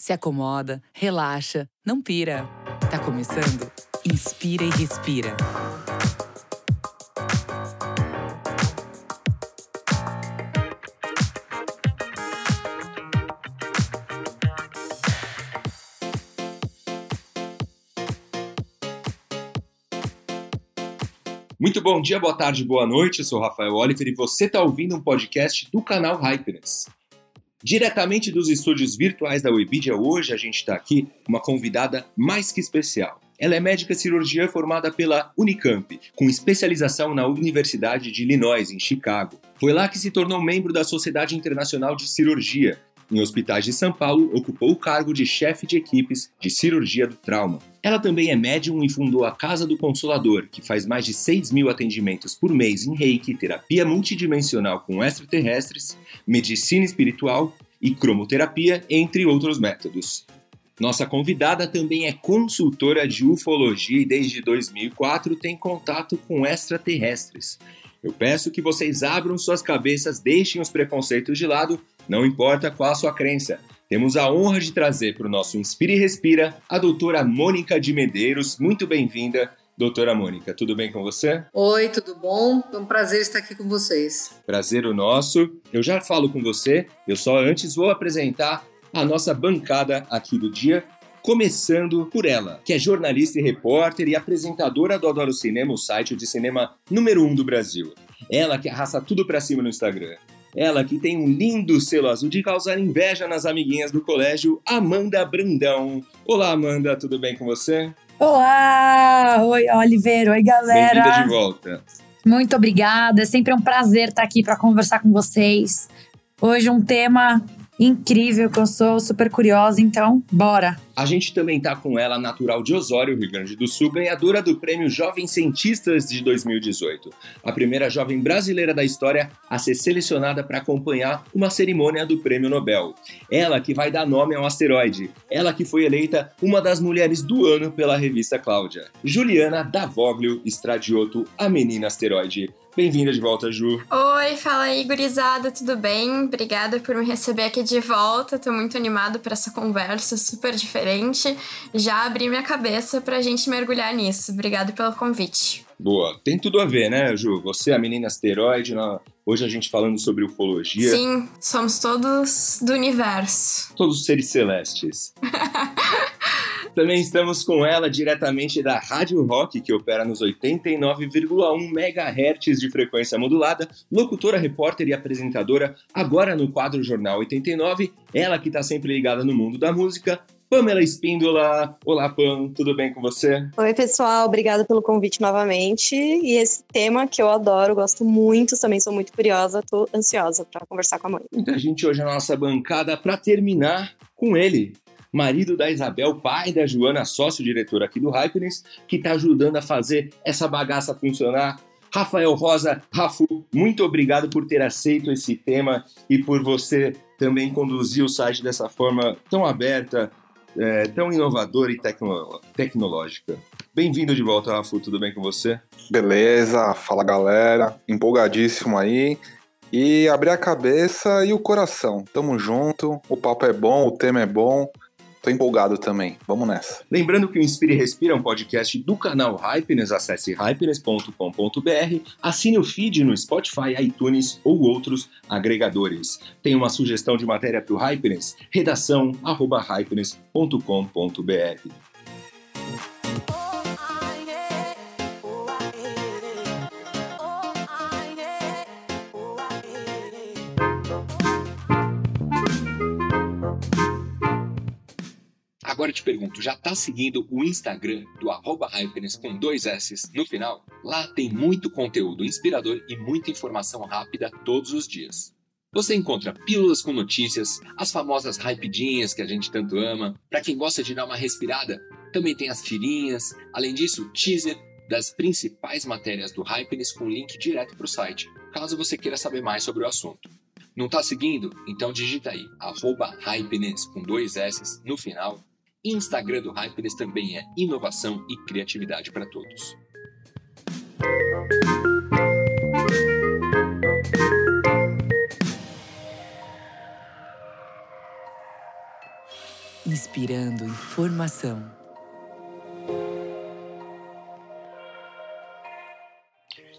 se acomoda, relaxa, não pira. Tá começando? Inspira e respira. Muito bom dia, boa tarde, boa noite. Eu sou Rafael Oliver e você está ouvindo um podcast do canal Hypeness. Diretamente dos estúdios virtuais da Webidia, hoje a gente está aqui uma convidada mais que especial. Ela é médica cirurgiã formada pela Unicamp, com especialização na Universidade de Illinois, em Chicago. Foi lá que se tornou membro da Sociedade Internacional de Cirurgia. Em hospitais de São Paulo, ocupou o cargo de chefe de equipes de cirurgia do trauma. Ela também é médium e fundou a Casa do Consolador, que faz mais de 6 mil atendimentos por mês em reiki, terapia multidimensional com extraterrestres, medicina espiritual e cromoterapia, entre outros métodos. Nossa convidada também é consultora de ufologia e desde 2004 tem contato com extraterrestres. Eu peço que vocês abram suas cabeças, deixem os preconceitos de lado, não importa qual a sua crença. Temos a honra de trazer para o nosso Inspire e Respira a doutora Mônica de Medeiros. Muito bem-vinda, doutora Mônica. Tudo bem com você? Oi, tudo bom? É um prazer estar aqui com vocês. Prazer o nosso. Eu já falo com você, eu só antes vou apresentar a nossa bancada aqui do dia, começando por ela, que é jornalista e repórter e apresentadora do Adoro Cinema, o site de cinema número um do Brasil. Ela que arrasta tudo para cima no Instagram. Ela que tem um lindo selo azul de causar inveja nas amiguinhas do colégio, Amanda Brandão. Olá, Amanda, tudo bem com você? Olá! Oi, Oliver. Oi, galera. Bem-vinda de volta. Muito obrigada. É sempre um prazer estar aqui para conversar com vocês. Hoje um tema incrível, que eu sou super curiosa, então bora! A gente também tá com ela, natural de Osório, Rio Grande do Sul, ganhadora do Prêmio Jovens Cientistas de 2018. A primeira jovem brasileira da história a ser selecionada para acompanhar uma cerimônia do Prêmio Nobel. Ela que vai dar nome ao asteroide. Ela que foi eleita uma das mulheres do ano pela revista Cláudia. Juliana Davoglio Stradioto, a menina asteroide. Bem-vinda de volta, Ju. Oi, fala aí, gurizada, tudo bem? Obrigada por me receber aqui de volta. Tô muito animado para essa conversa super diferente. Já abri minha cabeça pra gente mergulhar nisso. Obrigada pelo convite. Boa. Tem tudo a ver, né, Ju? Você, é a menina asteroide, hoje a gente falando sobre ufologia. Sim, somos todos do universo. Todos seres celestes. Também estamos com ela diretamente da Rádio Rock, que opera nos 89,1 MHz de frequência modulada, locutora, repórter e apresentadora, agora no quadro Jornal 89, ela que está sempre ligada no mundo da música, Pamela Espíndola. Olá, Pam, tudo bem com você? Oi, pessoal, obrigada pelo convite novamente. E esse tema que eu adoro, gosto muito, também sou muito curiosa, tô ansiosa para conversar com a mãe. Muita gente hoje na nossa bancada para terminar com ele, marido da Isabel, pai da Joana, sócio-diretor aqui do Hypeness, que está ajudando a fazer essa bagaça funcionar. Rafael Rosa, Rafu, muito obrigado por ter aceito esse tema e por você também conduzir o site dessa forma tão aberta, é, tão inovadora e tecno tecnológica. Bem-vindo de volta, Rafu, tudo bem com você? Beleza, fala galera, empolgadíssimo aí. E abrir a cabeça e o coração. Tamo junto, o papo é bom, o tema é bom. Tô empolgado também. Vamos nessa. Lembrando que o Inspire Respira é um podcast do canal Hypeness. Acesse hypeness.com.br, assine o feed no Spotify, iTunes ou outros agregadores. Tem uma sugestão de matéria para o Hypeness? Redação arroba hypeness.com.br. Agora eu te pergunto, já tá seguindo o Instagram do arroba Hypeness com dois S no final? Lá tem muito conteúdo inspirador e muita informação rápida todos os dias. Você encontra pílulas com notícias, as famosas hypedinhas que a gente tanto ama. Para quem gosta de dar uma respirada, também tem as tirinhas. Além disso, teaser das principais matérias do Hypeness com link direto para o site, caso você queira saber mais sobre o assunto. Não está seguindo? Então digita aí, arroba Hypeness com dois S no final Instagram do Hypeness também é inovação e criatividade para todos. inspirando informação.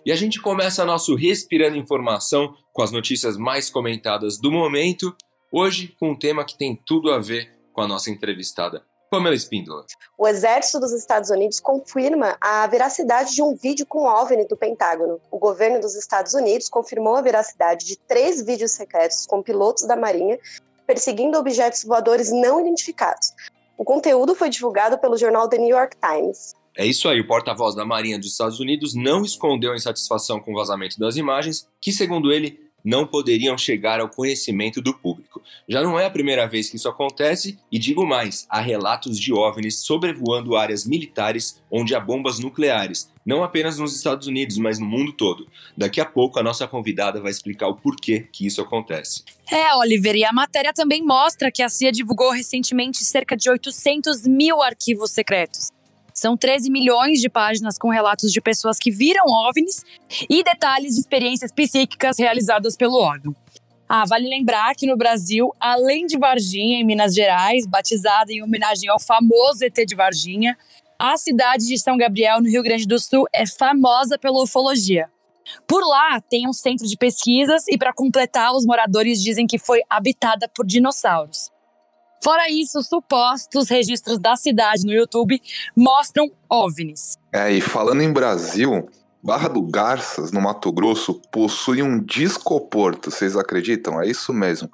E a gente começa nosso Respirando Informação com as notícias mais comentadas do momento, hoje com um tema que tem tudo a ver com a nossa entrevistada, Pamela Espíndola. O Exército dos Estados Unidos confirma a veracidade de um vídeo com OVNI do Pentágono. O governo dos Estados Unidos confirmou a veracidade de três vídeos secretos com pilotos da Marinha perseguindo objetos voadores não identificados. O conteúdo foi divulgado pelo jornal The New York Times. É isso aí, o porta-voz da Marinha dos Estados Unidos não escondeu a insatisfação com o vazamento das imagens, que, segundo ele, não poderiam chegar ao conhecimento do público. Já não é a primeira vez que isso acontece, e digo mais: há relatos de OVNIs sobrevoando áreas militares onde há bombas nucleares, não apenas nos Estados Unidos, mas no mundo todo. Daqui a pouco a nossa convidada vai explicar o porquê que isso acontece. É, Oliver, e a matéria também mostra que a CIA divulgou recentemente cerca de 800 mil arquivos secretos. São 13 milhões de páginas com relatos de pessoas que viram OVNIs e detalhes de experiências psíquicas realizadas pelo órgão. Ah, vale lembrar que no Brasil, além de Varginha, em Minas Gerais, batizada em homenagem ao famoso ET de Varginha, a cidade de São Gabriel, no Rio Grande do Sul, é famosa pela ufologia. Por lá tem um centro de pesquisas e, para completar, os moradores dizem que foi habitada por dinossauros. Fora isso, supostos registros da cidade no YouTube mostram OVNIs. É, e falando em Brasil, Barra do Garças, no Mato Grosso, possui um discoporto, vocês acreditam? É isso mesmo.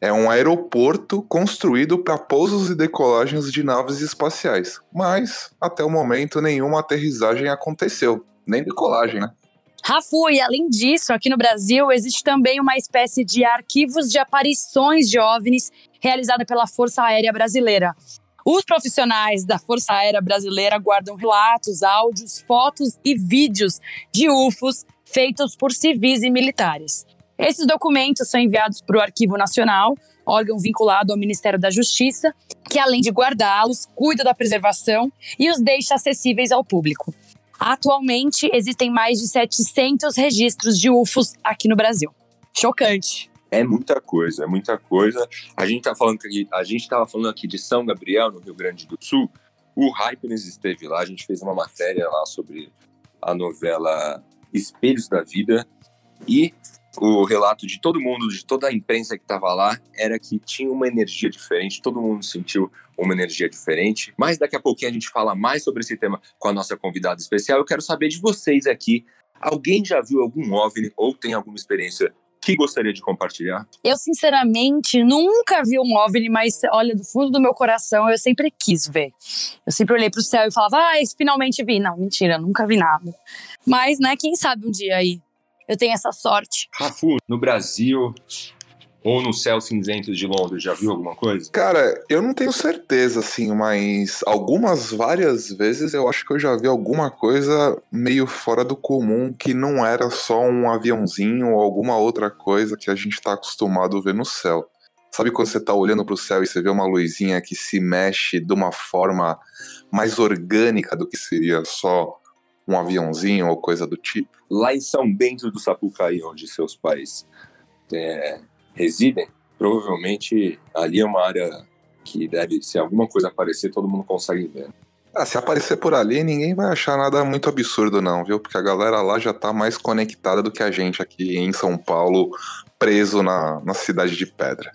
É um aeroporto construído para pousos e decolagens de naves espaciais. Mas, até o momento, nenhuma aterrissagem aconteceu. Nem decolagem, né? Rafu, e além disso, aqui no Brasil existe também uma espécie de arquivos de aparições de OVNIs realizada pela Força Aérea Brasileira. Os profissionais da Força Aérea Brasileira guardam relatos, áudios, fotos e vídeos de UFOs feitos por civis e militares. Esses documentos são enviados para o Arquivo Nacional, órgão vinculado ao Ministério da Justiça, que além de guardá-los, cuida da preservação e os deixa acessíveis ao público. Atualmente, existem mais de 700 registros de UFOs aqui no Brasil. Chocante. É muita coisa, é muita coisa. A gente tá falando aqui, a gente estava falando aqui de São Gabriel, no Rio Grande do Sul. O Hypenes esteve lá, a gente fez uma matéria lá sobre a novela Espelhos da Vida e o relato de todo mundo, de toda a imprensa que estava lá, era que tinha uma energia diferente, todo mundo sentiu uma energia diferente. Mas daqui a pouquinho a gente fala mais sobre esse tema com a nossa convidada especial. Eu quero saber de vocês aqui. Alguém já viu algum OVNI ou tem alguma experiência que gostaria de compartilhar? Eu, sinceramente, nunca vi um OVNI, mas olha, do fundo do meu coração, eu sempre quis ver. Eu sempre olhei pro céu e falava, ah, finalmente vi. Não, mentira, nunca vi nada. Mas, né, quem sabe um dia aí eu tenho essa sorte. Rafu, no Brasil, ou no Céu Cinzento de Londres, já viu alguma coisa? Cara, eu não tenho certeza, assim, mas algumas, várias vezes eu acho que eu já vi alguma coisa meio fora do comum que não era só um aviãozinho ou alguma outra coisa que a gente tá acostumado a ver no céu. Sabe quando você tá olhando pro céu e você vê uma luzinha que se mexe de uma forma mais orgânica do que seria só um aviãozinho ou coisa do tipo? Lá em São Bento do Sapucaí, onde seus pais é, residem, provavelmente ali é uma área que deve, se alguma coisa aparecer, todo mundo consegue ver. Ah, se aparecer por ali, ninguém vai achar nada muito absurdo, não, viu? Porque a galera lá já tá mais conectada do que a gente aqui em São Paulo, preso na, na cidade de pedra.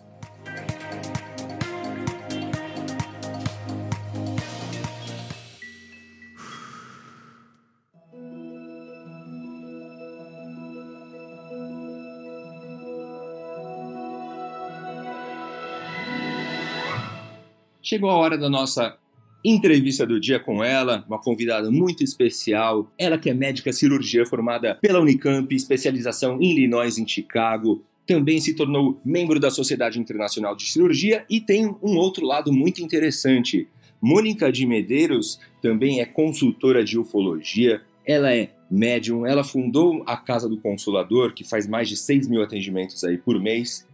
Chegou a hora da nossa entrevista do dia com ela, uma convidada muito especial. Ela que é médica cirurgia formada pela Unicamp, especialização em Illinois, em Chicago. Também se tornou membro da Sociedade Internacional de Cirurgia e tem um outro lado muito interessante. Mônica de Medeiros também é consultora de ufologia. Ela é médium, ela fundou a Casa do Consolador, que faz mais de 6 mil atendimentos aí por mês.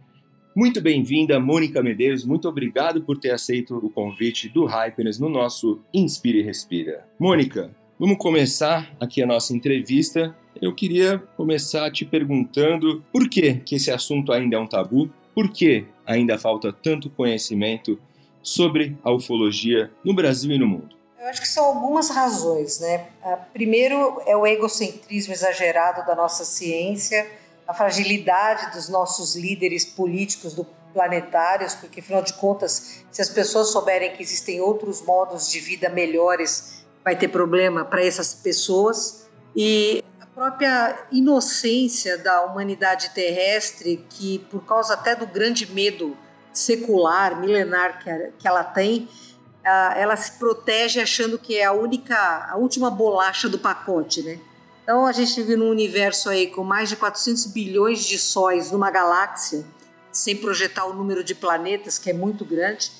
Muito bem-vinda, Mônica Medeiros. Muito obrigado por ter aceito o convite do Hyperness no nosso Inspire e Respira. Mônica, vamos começar aqui a nossa entrevista. Eu queria começar te perguntando por que, que esse assunto ainda é um tabu, por que ainda falta tanto conhecimento sobre a ufologia no Brasil e no mundo? Eu acho que são algumas razões, né? Primeiro é o egocentrismo exagerado da nossa ciência, a fragilidade dos nossos líderes políticos do planetários, porque afinal de contas, se as pessoas souberem que existem outros modos de vida melhores, vai ter problema para essas pessoas. E a própria inocência da humanidade terrestre, que por causa até do grande medo secular, milenar que ela tem, ela se protege achando que é a única, a última bolacha do pacote, né? Então a gente vive num universo aí com mais de 400 bilhões de sóis numa galáxia, sem projetar o número de planetas, que é muito grande.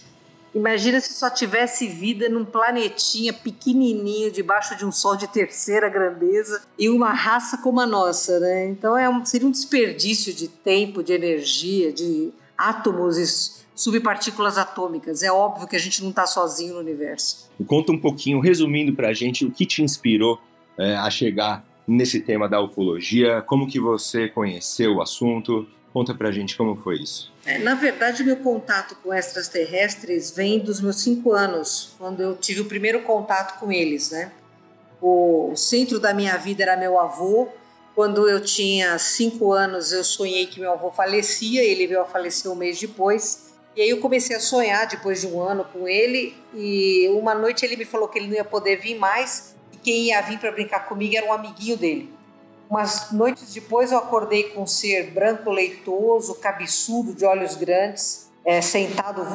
Imagina se só tivesse vida num planetinha pequenininho debaixo de um sol de terceira grandeza e uma raça como a nossa, né? Então é um, seria um desperdício de tempo, de energia, de átomos e subpartículas atômicas. É óbvio que a gente não está sozinho no universo. Conta um pouquinho, resumindo para a gente, o que te inspirou é, a chegar nesse tema da ufologia, como que você conheceu o assunto, conta pra gente como foi isso. É, na verdade, meu contato com extraterrestres vem dos meus cinco anos, quando eu tive o primeiro contato com eles, né? O centro da minha vida era meu avô. Quando eu tinha cinco anos, eu sonhei que meu avô falecia. Ele veio a falecer um mês depois. E aí eu comecei a sonhar depois de um ano com ele. E uma noite ele me falou que ele não ia poder vir mais quem ia vir para brincar comigo era um amiguinho dele. Umas noites depois eu acordei com um ser branco leitoso, cabeçudo, de olhos grandes, é, sentado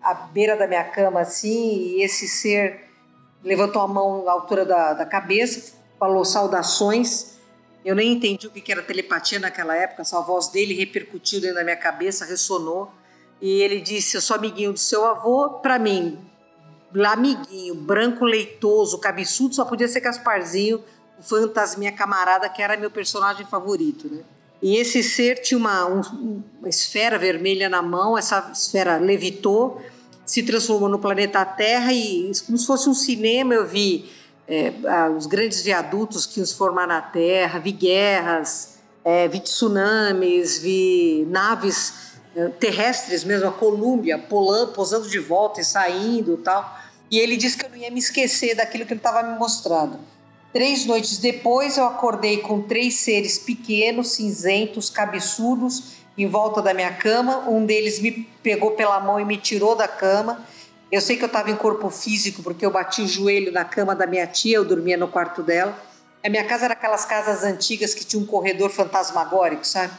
à beira da minha cama assim, e esse ser levantou a mão à altura da, da cabeça, falou saudações. Eu nem entendi o que era telepatia naquela época, só a voz dele repercutiu dentro da minha cabeça, ressonou. E ele disse: Eu sou amiguinho do seu avô, para mim, Lamiguinho, branco leitoso, cabeçudo, só podia ser Gasparzinho, o fantasminha camarada, que era meu personagem favorito, né? E esse ser tinha uma, um, uma esfera vermelha na mão, essa esfera levitou, se transformou no planeta Terra e, como se fosse um cinema, eu vi é, os grandes viadutos que se formar na Terra, vi guerras, é, vi tsunamis, vi naves é, terrestres mesmo, a Colômbia, posando de volta e saindo tal. E ele disse que eu não ia me esquecer daquilo que ele estava me mostrando. Três noites depois, eu acordei com três seres pequenos, cinzentos, cabeçudos, em volta da minha cama. Um deles me pegou pela mão e me tirou da cama. Eu sei que eu estava em corpo físico porque eu bati o joelho na cama da minha tia, eu dormia no quarto dela. A minha casa era aquelas casas antigas que tinha um corredor fantasmagórico, sabe?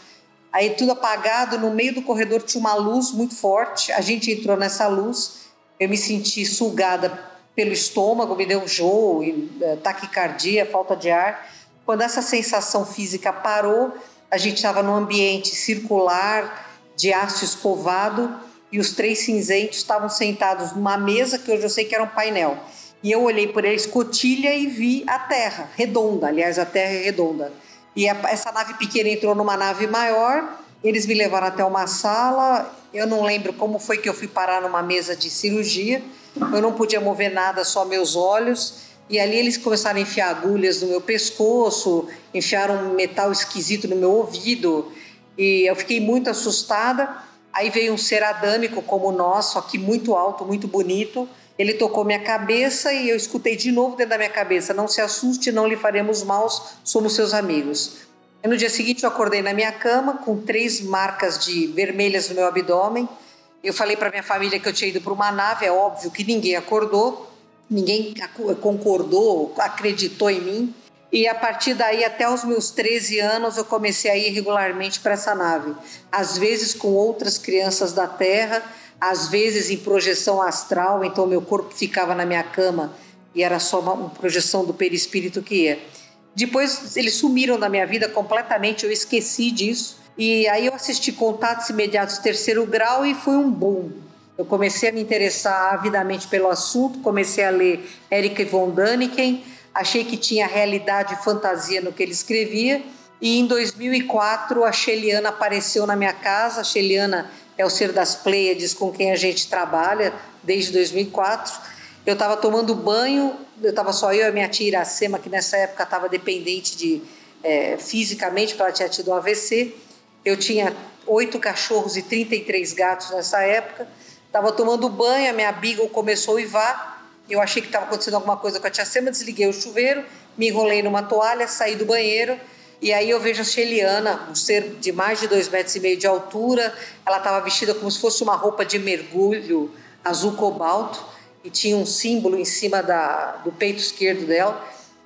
Aí tudo apagado, no meio do corredor tinha uma luz muito forte. A gente entrou nessa luz eu me senti sugada pelo estômago, me deu enjoo, eh, taquicardia, falta de ar. Quando essa sensação física parou, a gente estava num ambiente circular, de aço escovado, e os três cinzentos estavam sentados numa mesa que hoje eu sei que era um painel. E eu olhei por eles escotilha e vi a Terra, redonda, aliás, a Terra é redonda. E essa nave pequena entrou numa nave maior, eles me levaram até uma sala, eu não lembro como foi que eu fui parar numa mesa de cirurgia. Eu não podia mover nada, só meus olhos. E ali eles começaram a enfiar agulhas no meu pescoço, enfiaram um metal esquisito no meu ouvido. E eu fiquei muito assustada. Aí veio um ser adâmico como o nosso, só que muito alto, muito bonito. Ele tocou minha cabeça e eu escutei de novo dentro da minha cabeça: Não se assuste, não lhe faremos mal, somos seus amigos. No dia seguinte eu acordei na minha cama com três marcas de vermelhas no meu abdômen. Eu falei para minha família que eu tinha ido para uma nave, é óbvio que ninguém acordou, ninguém concordou, acreditou em mim. E a partir daí, até os meus 13 anos, eu comecei a ir regularmente para essa nave. Às vezes com outras crianças da Terra, às vezes em projeção astral, então meu corpo ficava na minha cama e era só uma, uma projeção do perispírito que ia. Depois eles sumiram da minha vida completamente, eu esqueci disso. E aí eu assisti Contatos Imediatos Terceiro Grau e foi um boom. Eu comecei a me interessar avidamente pelo assunto, comecei a ler Eric von Däniken, achei que tinha realidade e fantasia no que ele escrevia. E em 2004 a Sheliana apareceu na minha casa. A Sheliana é o ser das Pleiades com quem a gente trabalha desde 2004 eu estava tomando banho, eu estava só eu e a minha tia Iracema, que nessa época estava dependente de é, fisicamente, porque ela tinha tido um AVC. Eu tinha oito cachorros e 33 gatos nessa época. Estava tomando banho, a minha Beagle começou a uivar. Eu achei que estava acontecendo alguma coisa com a tia Sema, desliguei o chuveiro, me enrolei numa toalha, saí do banheiro. E aí eu vejo a Sheliana, um ser de mais de dois metros e meio de altura. Ela estava vestida como se fosse uma roupa de mergulho azul cobalto e tinha um símbolo em cima da, do peito esquerdo dela.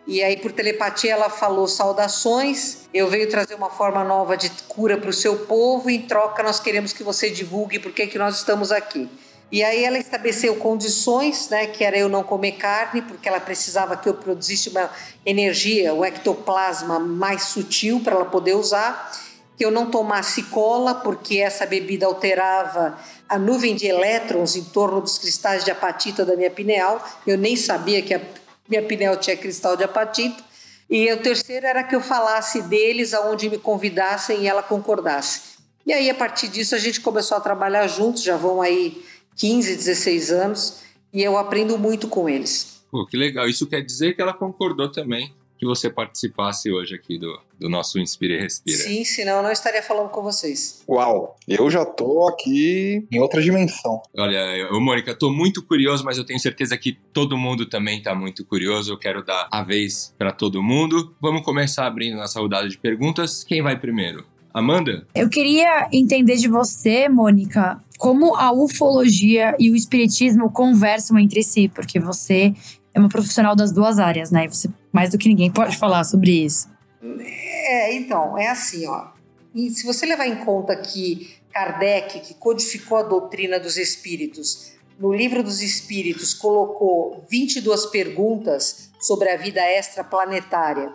E aí, por telepatia, ela falou saudações. Eu venho trazer uma forma nova de cura para o seu povo. Em troca, nós queremos que você divulgue por que nós estamos aqui. E aí ela estabeleceu condições, né, que era eu não comer carne, porque ela precisava que eu produzisse uma energia, um ectoplasma mais sutil para ela poder usar, que eu não tomasse cola, porque essa bebida alterava a nuvem de elétrons em torno dos cristais de apatita da minha pineal. Eu nem sabia que a minha pineal tinha cristal de apatita. E o terceiro era que eu falasse deles aonde me convidassem e ela concordasse. E aí, a partir disso, a gente começou a trabalhar juntos, já vão aí 15, 16 anos, e eu aprendo muito com eles. Pô, que legal. Isso quer dizer que ela concordou também que você participasse hoje aqui do, do nosso Inspira e Respira. Sim, senão eu não estaria falando com vocês. Uau, eu já tô aqui em outra dimensão. Olha, eu, Mônica, tô muito curioso, mas eu tenho certeza que todo mundo também tá muito curioso. Eu quero dar a vez para todo mundo. Vamos começar abrindo nossa rodada de perguntas. Quem vai primeiro? Amanda? Eu queria entender de você, Mônica, como a ufologia e o espiritismo conversam entre si, porque você é uma profissional das duas áreas, né? E você mais do que ninguém pode falar sobre isso. É, então, é assim, ó. E se você levar em conta que Kardec, que codificou a doutrina dos espíritos, no livro dos espíritos colocou 22 perguntas sobre a vida extraplanetária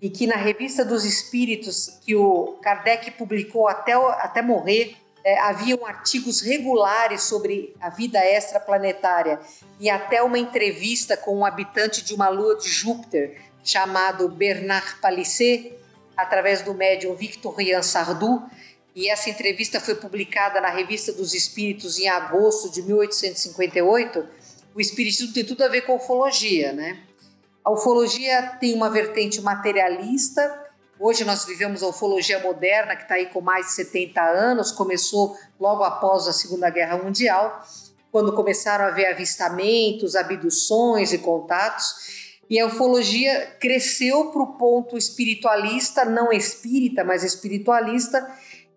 e que na revista dos espíritos que o Kardec publicou até, até morrer, é, haviam artigos regulares sobre a vida extraplanetária e até uma entrevista com um habitante de uma lua de Júpiter chamado Bernard Palissé, através do médium Victorien Sardou, e essa entrevista foi publicada na Revista dos Espíritos em agosto de 1858. O espiritismo tem tudo a ver com ufologia, né? A ufologia tem uma vertente materialista, Hoje nós vivemos a ufologia moderna, que está aí com mais de 70 anos, começou logo após a Segunda Guerra Mundial, quando começaram a haver avistamentos, abduções e contatos. E a ufologia cresceu para o ponto espiritualista, não espírita, mas espiritualista,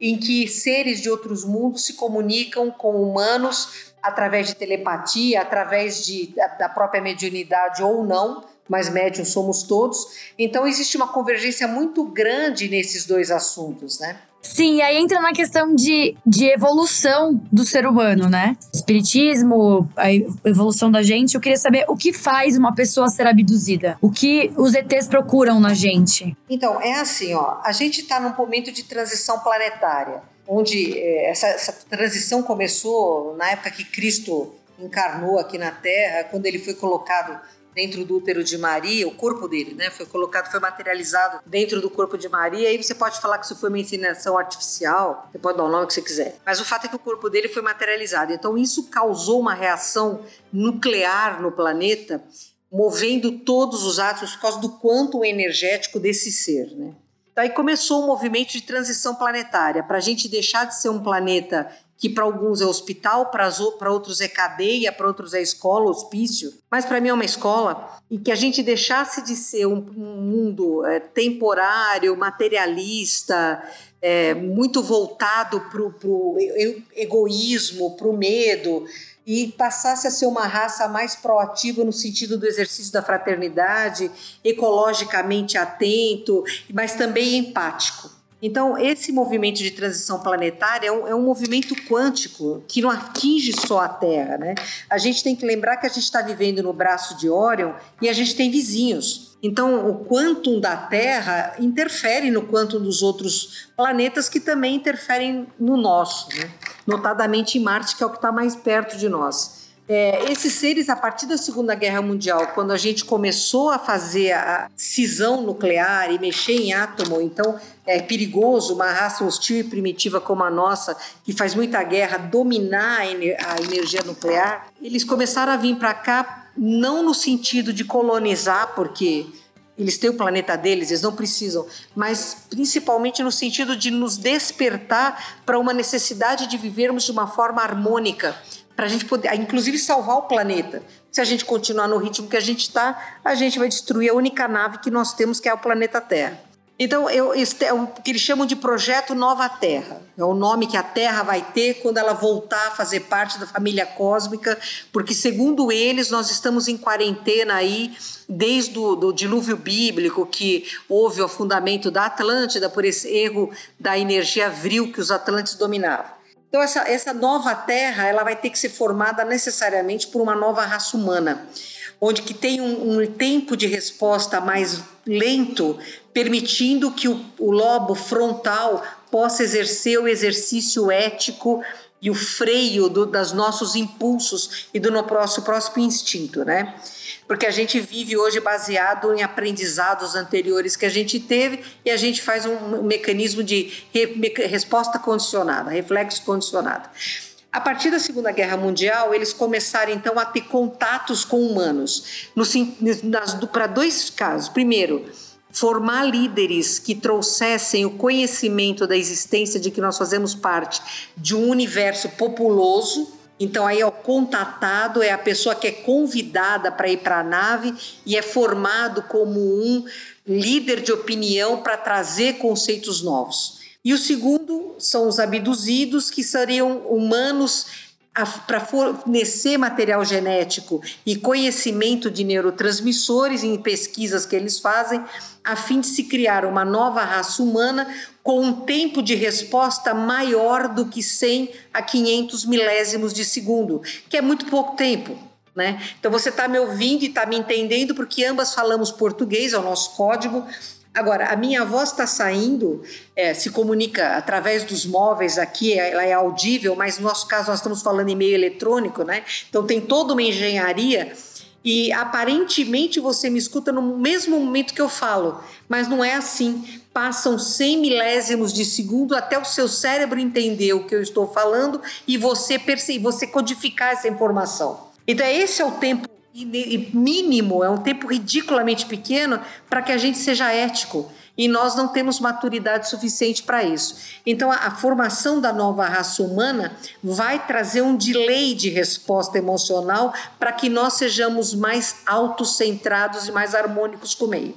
em que seres de outros mundos se comunicam com humanos através de telepatia, através de, da própria mediunidade ou não, mas médiums somos todos. Então existe uma convergência muito grande nesses dois assuntos, né? Sim, e aí entra na questão de, de evolução do ser humano, né? Espiritismo, a evolução da gente. Eu queria saber o que faz uma pessoa ser abduzida? O que os ETs procuram na gente? Então, é assim, ó. A gente está num momento de transição planetária, onde é, essa, essa transição começou na época que Cristo encarnou aqui na Terra, quando ele foi colocado dentro do útero de Maria, o corpo dele, né, foi colocado, foi materializado dentro do corpo de Maria. Aí você pode falar que isso foi uma inseminação artificial, você pode dar o nome que você quiser. Mas o fato é que o corpo dele foi materializado. Então isso causou uma reação nuclear no planeta, movendo todos os átomos por causa do quanto energético desse ser, né? Daí começou um movimento de transição planetária, para a gente deixar de ser um planeta que para alguns é hospital, para outros é cadeia, para outros é escola, hospício, mas para mim é uma escola, e que a gente deixasse de ser um, um mundo é, temporário, materialista, é, muito voltado para o egoísmo, para o medo, e passasse a ser uma raça mais proativa no sentido do exercício da fraternidade, ecologicamente atento, mas também empático. Então, esse movimento de transição planetária é um, é um, movimento quântico que não atinge só a Terra. Né? A gente tem que lembrar que a gente está vivendo no braço de Órion e a gente tem vizinhos. Então, o quantum da Terra interfere no quantum dos outros planetas que também interferem no nosso, né? notadamente em Marte, que é o que está mais perto de nós. É, esses seres, a partir da Segunda Guerra Mundial, quando a gente começou a fazer a cisão nuclear e mexer em átomo, então é perigoso uma raça hostil e primitiva como a nossa, que faz muita guerra, dominar a, ener a energia nuclear, eles começaram a vir para cá não no sentido de colonizar, porque eles têm o planeta deles, eles não precisam, mas principalmente no sentido de nos despertar para uma necessidade de vivermos de uma forma harmônica para a gente poder, inclusive, salvar o planeta. Se a gente continuar no ritmo que a gente está, a gente vai destruir a única nave que nós temos, que é o planeta Terra. Então, eu, é o que eles chamam de Projeto Nova Terra. É o nome que a Terra vai ter quando ela voltar a fazer parte da família cósmica, porque, segundo eles, nós estamos em quarentena aí desde o dilúvio bíblico, que houve o afundamento da Atlântida por esse erro da energia vril que os atlantes dominavam. Então, essa, essa nova Terra ela vai ter que ser formada necessariamente por uma nova raça humana onde que tem um, um, tempo de resposta mais lento, permitindo que o, o lobo frontal possa exercer o exercício ético e o freio do, das nossos impulsos e do nosso próximo instinto, né? Porque a gente vive hoje baseado em aprendizados anteriores que a gente teve e a gente faz um, mecanismo de re, resposta condicionada, reflexo condicionado. A partir da Segunda Guerra Mundial, eles começaram então a ter contatos com humanos para dois casos. Primeiro, formar líderes que trouxessem o conhecimento da existência de que nós fazemos parte de um universo populoso. Então aí o contatado, é a pessoa que é convidada para ir para a nave e é formado como um líder de opinião para trazer conceitos novos. E o segundo são os abduzidos, que seriam humanos para fornecer material genético e conhecimento de neurotransmissores em pesquisas que eles fazem, a fim de se criar uma nova raça humana com um tempo de resposta maior do que 100 a 500 milésimos de segundo, que é muito pouco tempo. Né? Então você está me ouvindo e está me entendendo porque ambas falamos português, é o nosso código, Agora, a minha voz está saindo, é, se comunica através dos móveis aqui, ela é audível, mas no nosso caso nós estamos falando em meio eletrônico, né? Então tem toda uma engenharia e aparentemente você me escuta no mesmo momento que eu falo, mas não é assim. Passam 100 milésimos de segundo até o seu cérebro entender o que eu estou falando e você perceber, você codificar essa informação. Então esse é o tempo mínimo, é um tempo ridiculamente pequeno para que a gente seja ético. E nós não temos maturidade suficiente para isso. Então, a, a, formação da nova raça humana vai trazer um delay de resposta emocional para que nós sejamos mais autocentrados e mais harmônicos com o meio.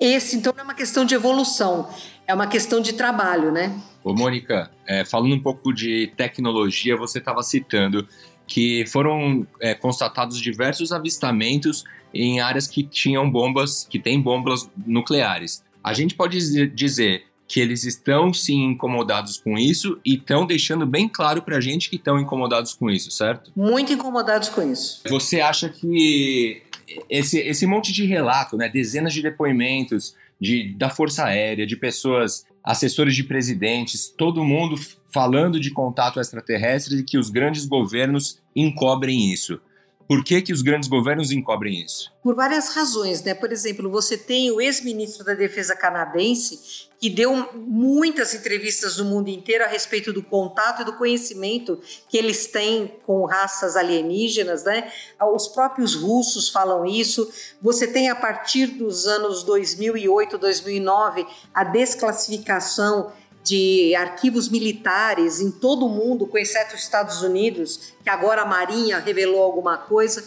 Esse, então, é uma questão de evolução, é uma questão de trabalho, né? Ô, Mônica, é, falando um pouco de tecnologia, você estava citando que foram é, constatados diversos avistamentos em áreas que tinham bombas, que têm bombas nucleares. A gente pode dizer que eles estão sim incomodados com isso e estão deixando bem claro para a gente que estão incomodados com isso, certo? Muito incomodados com isso. Você acha que esse, esse monte de relato, né, dezenas de depoimentos de, da Força Aérea, de pessoas, assessores de presidentes, todo mundo falando de contato extraterrestre e que os grandes governos encobrem isso. Por que, que os grandes governos encobrem isso? Por várias razões, né? Por exemplo, você tem o ex-ministro da Defesa canadense que deu muitas entrevistas no mundo inteiro a respeito do contato e do conhecimento que eles têm com raças alienígenas, né? Os próprios russos falam isso. Você tem a partir dos anos 2008, 2009 a desclassificação de arquivos militares em todo o mundo, com exceto os Estados Unidos, que agora a Marinha revelou alguma coisa,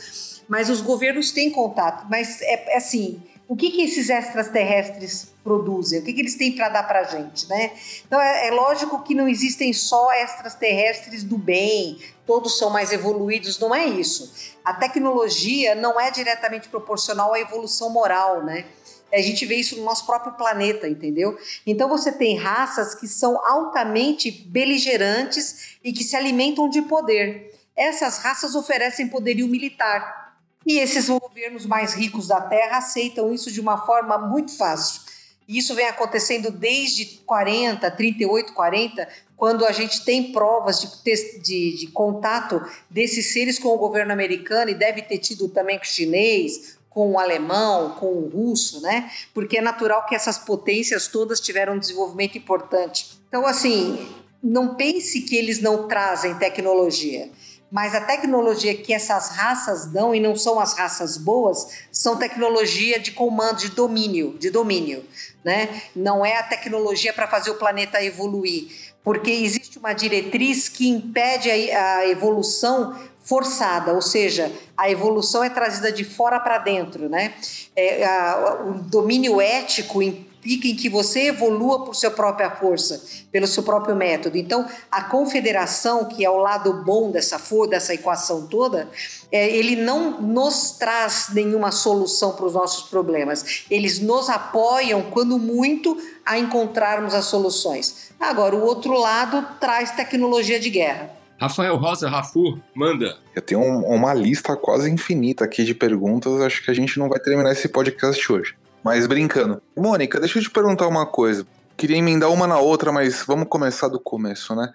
mas os governos têm contato. Mas é, é assim, o que, que esses extraterrestres produzem? O que, que eles têm para dar para a gente, né? Então é, é lógico que não existem só extraterrestres do bem, todos são mais evoluídos, não é isso. A tecnologia não é diretamente proporcional à evolução moral, né? A gente vê isso no nosso próprio planeta, entendeu? Então você tem raças que são altamente beligerantes e que se alimentam de poder. Essas raças oferecem poderio militar. E esses governos mais ricos da Terra aceitam isso de uma forma muito fácil. E isso vem acontecendo desde 40, 38, 40, quando a gente tem provas de, de, de, contato desses seres com o governo americano e deve ter tido também com o chinês, com o alemão, com o russo, né? Porque é natural que essas potências todas tiveram um desenvolvimento importante. Então, assim, não pense que eles não trazem tecnologia, mas a tecnologia que essas raças dão e não são as raças boas, são tecnologia de comando, de domínio, de domínio, né? Não é a tecnologia para fazer o planeta evoluir, porque existe uma diretriz que impede a, evolução forçada, ou seja, a evolução é trazida de fora para dentro, né? É, a, o domínio ético implica em que você evolua por sua própria força, pelo seu próprio método. Então, a confederação, que é o lado bom dessa for, dessa equação toda, é, ele não nos traz nenhuma solução para os nossos problemas. Eles nos apoiam, quando muito, a encontrarmos as soluções. Agora, o outro lado traz tecnologia de guerra. Rafael Rosa Rafur, manda. Eu tenho um, uma lista quase infinita aqui de perguntas, acho que a gente não vai terminar esse podcast hoje. Mas brincando. Mônica, deixa eu te perguntar uma coisa. Queria emendar uma na outra, mas vamos começar do começo, né?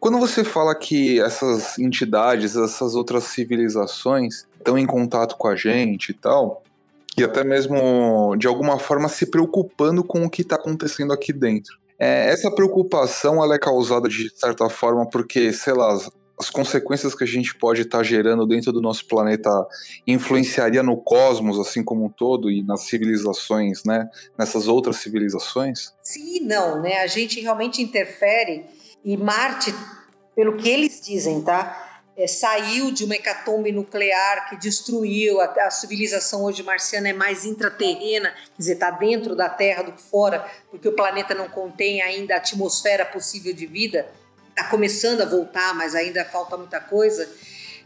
Quando você fala que essas entidades, essas outras civilizações estão em contato com a gente e tal, e até mesmo de alguma forma se preocupando com o que está acontecendo aqui dentro. É, essa preocupação ela é causada de certa forma porque, sei lá, as consequências que a gente pode estar tá gerando dentro do nosso planeta influenciaria no cosmos, assim como um todo, e nas civilizações, né? Nessas outras civilizações? Sim não, né? A gente realmente interfere e Marte, pelo que eles dizem, tá? É, saiu de uma hecatombe nuclear que destruiu a, a, civilização hoje marciana é mais intraterrena, quer dizer, está dentro da Terra do que fora, porque o planeta não contém ainda a atmosfera possível de vida. Está começando a voltar, mas ainda falta muita coisa.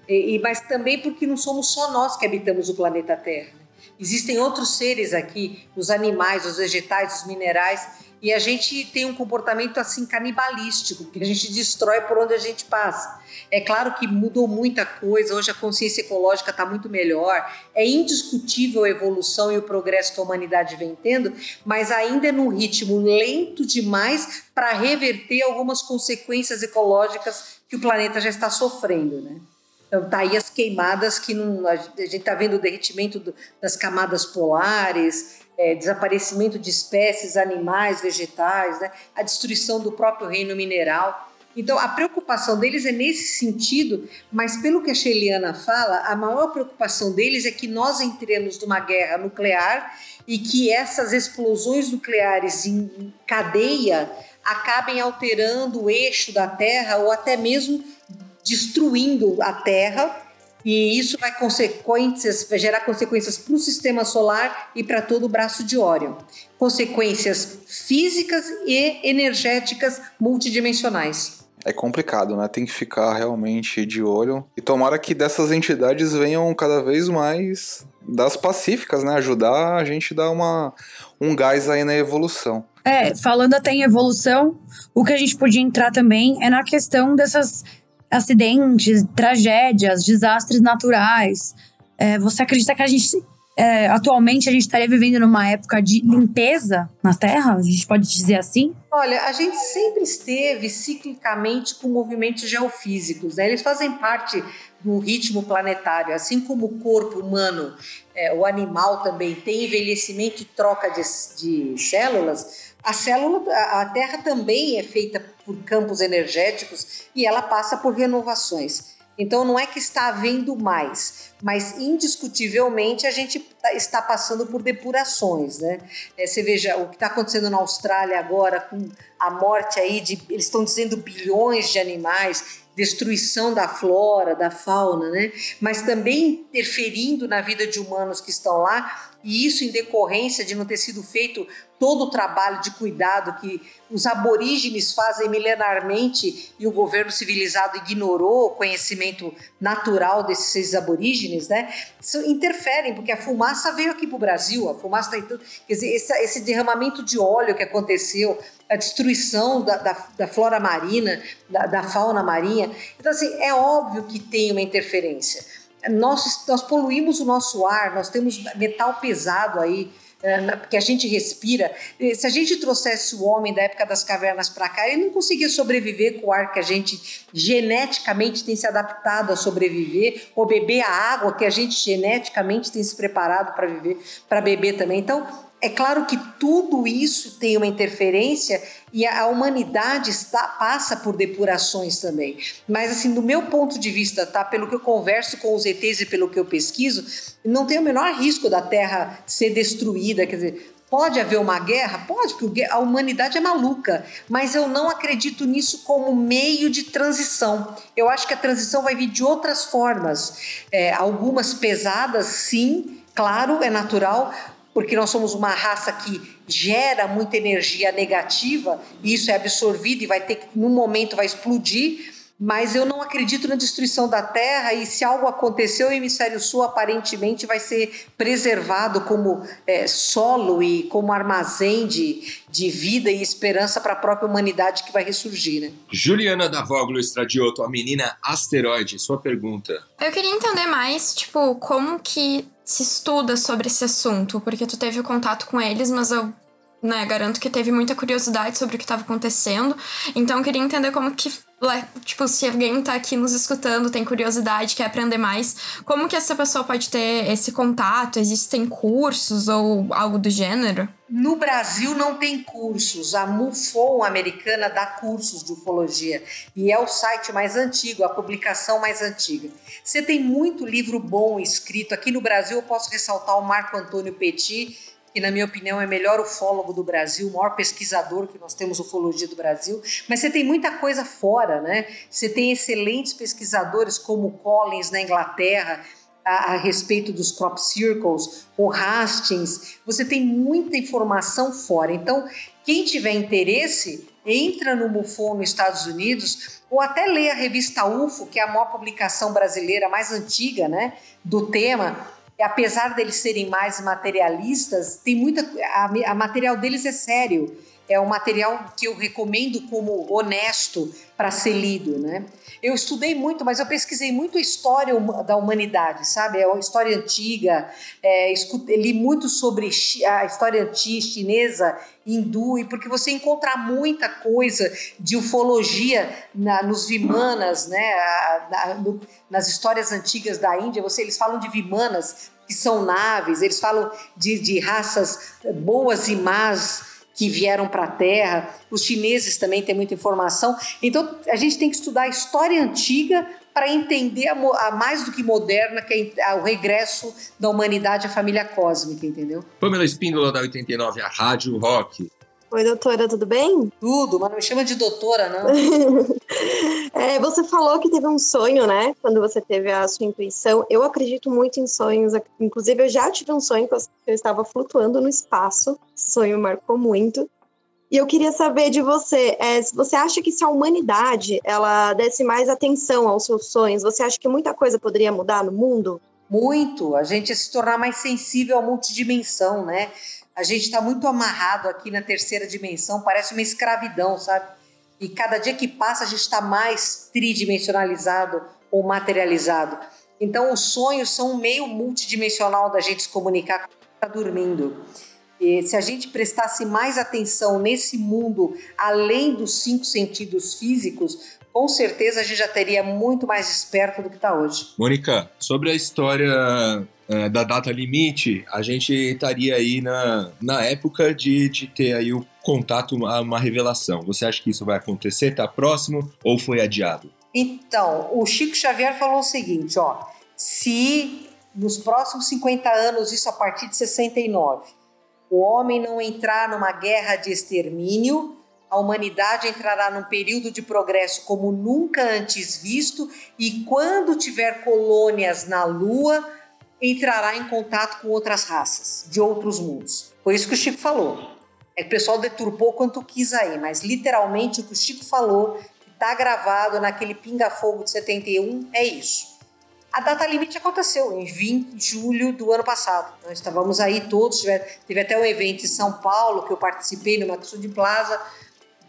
E, mas também porque não somos só nós que habitamos o planeta Terra. Existem outros seres aqui, os animais, os vegetais, os minerais, e a gente tem um comportamento assim canibalístico, que a gente destrói por onde a gente passa. É claro que mudou muita coisa, hoje a consciência ecológica está muito melhor, é indiscutível a evolução e o progresso que a humanidade vem tendo, mas ainda é num ritmo lento demais para reverter algumas consequências ecológicas que o planeta já está sofrendo, né? Então tá aí as queimadas que não, a gente está vendo o derretimento do, das camadas polares, é, desaparecimento de espécies animais, vegetais, né? a destruição do próprio reino mineral. Então, a preocupação deles é nesse sentido, mas pelo que a Sheliana fala, a maior preocupação deles é que nós entremos numa guerra nuclear e que essas explosões nucleares em cadeia acabem alterando o eixo da Terra ou até mesmo destruindo a Terra e isso vai, consequências, vai gerar consequências para o sistema solar e para todo o braço de Órion. Consequências físicas e energéticas multidimensionais. É complicado, né? Tem que ficar realmente de olho. E tomara que dessas entidades venham cada vez mais das pacíficas, né? Ajudar a gente a dar uma, um gás aí na evolução. É, falando até em evolução, o que a gente podia entrar também é na questão dessas acidentes, tragédias, desastres naturais. É, você acredita que a gente é, atualmente a gente estaria vivendo numa época de limpeza na Terra? A gente pode dizer assim? Olha, a gente sempre esteve ciclicamente com movimentos geofísicos, né? Eles fazem parte do ritmo planetário, assim como o corpo humano, é, o animal também tem envelhecimento e troca de, de células a célula, a Terra também é feita por campos energéticos e ela passa por renovações. Então não é que está havendo mais, mas indiscutivelmente a gente tá, está passando por depurações, né? É, você veja o que está acontecendo na Austrália agora com a morte aí de, eles estão dizendo bilhões de animais, destruição da flora, da fauna, né? Mas também interferindo na vida de humanos que estão lá e isso em decorrência de não ter sido feito todo o trabalho de cuidado que os aborígenes fazem milenarmente e o governo civilizado ignorou o conhecimento natural desses aborígenes, né? Isso interferem, porque a fumaça veio aqui para o Brasil, a fumaça está Quer dizer, esse, esse, derramamento de óleo que aconteceu, a destruição da, da, da flora marina, da, da fauna marinha. Então, assim, é óbvio que tem uma interferência. Nós, nós poluímos o nosso ar, nós temos metal pesado aí é, que a gente respira. Se a gente trouxesse o homem da época das cavernas para cá, ele não conseguia sobreviver com o ar que a gente geneticamente tem se adaptado a sobreviver, ou beber a água que a gente geneticamente tem se preparado para viver, para beber também. Então, é claro que tudo isso tem uma interferência e a humanidade está, passa por depurações também. Mas, assim, do meu ponto de vista, tá? Pelo que eu converso com os ETs e pelo que eu pesquiso, não tem o menor risco da Terra ser destruída. Quer dizer, Pode haver uma guerra? Pode, porque a humanidade é maluca, mas eu não acredito nisso como meio de transição. Eu acho que a transição vai vir de outras formas. É, algumas pesadas, sim, claro, é natural, porque nós somos uma raça que gera muita energia negativa, e isso é absorvido e vai ter que, num momento, vai explodir mas eu não acredito na destruição da Terra e se algo aconteceu, o hemisfério sul aparentemente vai ser preservado como é, solo e como armazém de, de vida e esperança para a própria humanidade que vai ressurgir. Né? Juliana Davoglu Estradioto, a menina asteroide, sua pergunta. Eu queria entender mais, tipo, como que se estuda sobre esse assunto, porque tu teve contato com eles, mas eu né, garanto que teve muita curiosidade sobre o que estava acontecendo. Então eu queria entender como que Tipo, se alguém tá aqui nos escutando, tem curiosidade, quer aprender mais, como que essa pessoa pode ter esse contato? Existem cursos ou algo do gênero? No Brasil não tem cursos. A MUFON americana dá cursos de ufologia e é o site mais antigo, a publicação mais antiga. Você tem muito livro bom escrito. Aqui no Brasil eu posso ressaltar o Marco Antônio Petit, que na minha opinião é o melhor ufólogo do Brasil, o maior pesquisador que nós temos ufologia do Brasil, mas você tem muita coisa fora, né? Você tem excelentes pesquisadores como Collins na Inglaterra, a, a, respeito dos crop circles, o Hastings, você tem muita informação fora. Então, quem tiver interesse, entra no MUFON nos Estados Unidos ou até lê a revista UFO, que é a maior publicação brasileira mais antiga, né, do tema, apesar deles serem mais materialistas, tem muita. A, a material deles é sério. É um material que eu recomendo como honesto para ser lido, né? Eu estudei muito, mas eu pesquisei muito a história da humanidade, sabe? É uma história antiga, é, li muito sobre a história antiga chinesa, hindu, e porque você encontra muita coisa de ufologia na, nos Vimanas, né? Na, no, nas histórias antigas da Índia, você, eles falam de Vimanas, que são naves, eles falam de, de raças boas e más que vieram para a Terra. Os chineses também têm muita informação. Então, a gente tem que estudar a história antiga para entender a, a, mais do que moderna, que é o regresso da humanidade à família cósmica, entendeu? Pamela Espíndola, da 89, a Rádio Rock. Oi, doutora, tudo bem? Tudo, mas não me chama de doutora, não. é, você falou que teve um sonho, né? Quando você teve a sua intuição. Eu acredito muito em sonhos. Inclusive, eu já tive um sonho que eu estava flutuando no espaço. Esse sonho marcou muito. E eu queria saber de você, é, se você acha que se a humanidade ela desse mais atenção aos seus sonhos, você acha que muita coisa poderia mudar no mundo? Muito. A gente ia se tornar mais sensível à multidimensão, né? A gente está muito amarrado aqui na terceira dimensão, parece uma escravidão, sabe? E cada dia que passa a gente está mais tridimensionalizado ou materializado. Então, os sonhos são um meio multidimensional da gente se comunicar quando está dormindo. E se a gente prestasse mais atenção nesse mundo, além dos cinco sentidos físicos, com certeza a gente já teria muito mais esperto do que está hoje. Mônica, sobre a história uh, da data limite, a gente estaria aí na, na época de, de ter aí o contato a uma revelação. Você acha que isso vai acontecer? Está próximo ou foi adiado? Então, o Chico Xavier falou o seguinte, ó, se nos próximos 50 anos, isso a partir de 69, o homem não entrar numa guerra de extermínio, a humanidade entrará num período de progresso como nunca antes visto e quando tiver colônias na Lua, entrará em contato com outras raças de outros mundos. Foi isso que o Chico falou. É que o pessoal deturpou quanto quis aí, mas literalmente o que o Chico falou, que está gravado naquele pinga-fogo de 71, é isso. A data limite aconteceu em 20 de julho do ano passado. Nós estávamos aí todos, teve até um evento em São Paulo que eu participei no Maxud Plaza,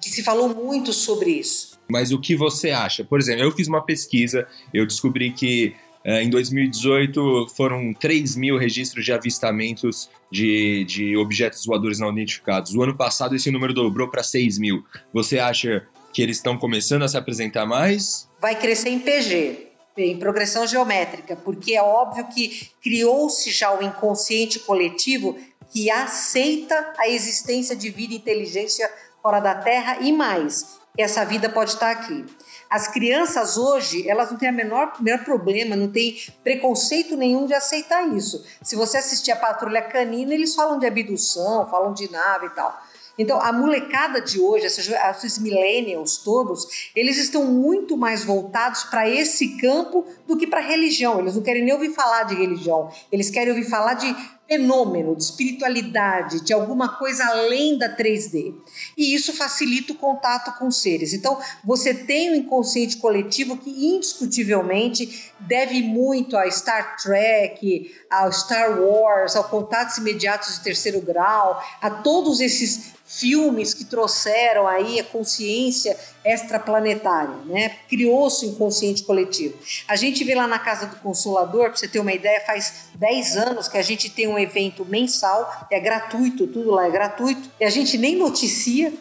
que se falou muito sobre isso. Mas o que você acha? Por exemplo, eu fiz uma pesquisa, eu descobri que em 2018 foram 3 mil registros de avistamentos de, de objetos voadores não identificados. O ano passado esse número dobrou para 6 mil. Você acha que eles estão começando a se apresentar mais? Vai crescer em PG, em progressão geométrica, porque é óbvio que criou-se já o inconsciente coletivo que aceita a existência de vida e inteligência fora da Terra e mais, essa vida pode estar aqui. As crianças hoje, elas não têm o menor, menor problema, não tem preconceito nenhum de aceitar isso. Se você assistir a Patrulha Canina, eles falam de abdução, falam de nave e tal. Então, a molecada de hoje, esses millennials todos, eles estão muito mais voltados para esse campo do que para religião. Eles não querem nem ouvir falar de religião. Eles querem ouvir falar de fenômeno, de espiritualidade, de alguma coisa além da 3D. E isso facilita o contato com seres. Então, você tem o um inconsciente coletivo que indiscutivelmente deve muito a Star Trek, ao Star Wars, ao contatos imediatos de terceiro grau, a todos esses filmes que trouxeram aí a consciência extraplanetária, né? Criou-se o inconsciente coletivo. A gente vê lá na Casa do Consolador, para você ter uma ideia, faz 10 anos que a gente tem um evento mensal, é gratuito, tudo lá é gratuito, e a gente nem noticia,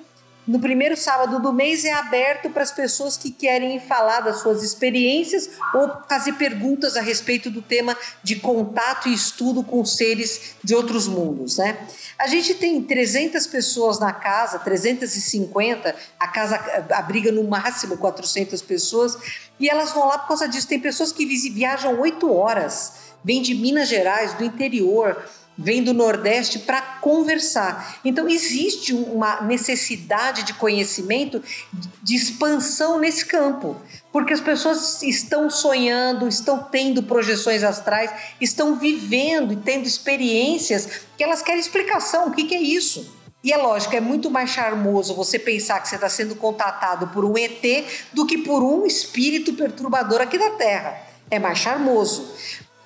no primeiro sábado do mês é aberto para as pessoas que querem falar das suas experiências ou fazer perguntas a respeito do tema de contato e estudo com seres de outros mundos, né? A gente tem 300 pessoas na casa, 350, a casa abriga no máximo 400 pessoas, e elas vão lá por causa disso. Tem pessoas que viajam oito horas, vêm de Minas Gerais, do interior, vem do Nordeste para conversar. Então, existe uma necessidade de conhecimento, de expansão nesse campo, porque as pessoas estão sonhando, estão tendo projeções astrais, estão vivendo e tendo experiências que elas querem explicação. O que, que é isso? E é lógico, é muito mais charmoso você pensar que você está sendo contatado por um ET do que por um espírito perturbador aqui da Terra. É mais charmoso.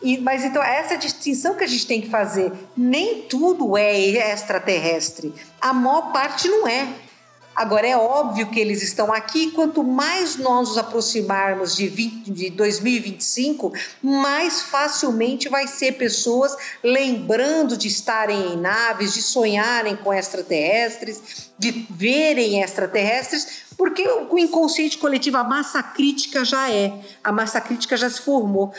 E, mas então, essa distinção que a gente tem que fazer. Nem tudo é extraterrestre. A maior parte não é. Agora, é óbvio que eles estão aqui. Quanto mais nós nos aproximarmos de, 20, de 2025, mais facilmente vai ser pessoas lembrando de estarem em naves, de sonharem com extraterrestres, de verem extraterrestres, porque o inconsciente coletivo, a massa crítica já é, a massa crítica já se formou.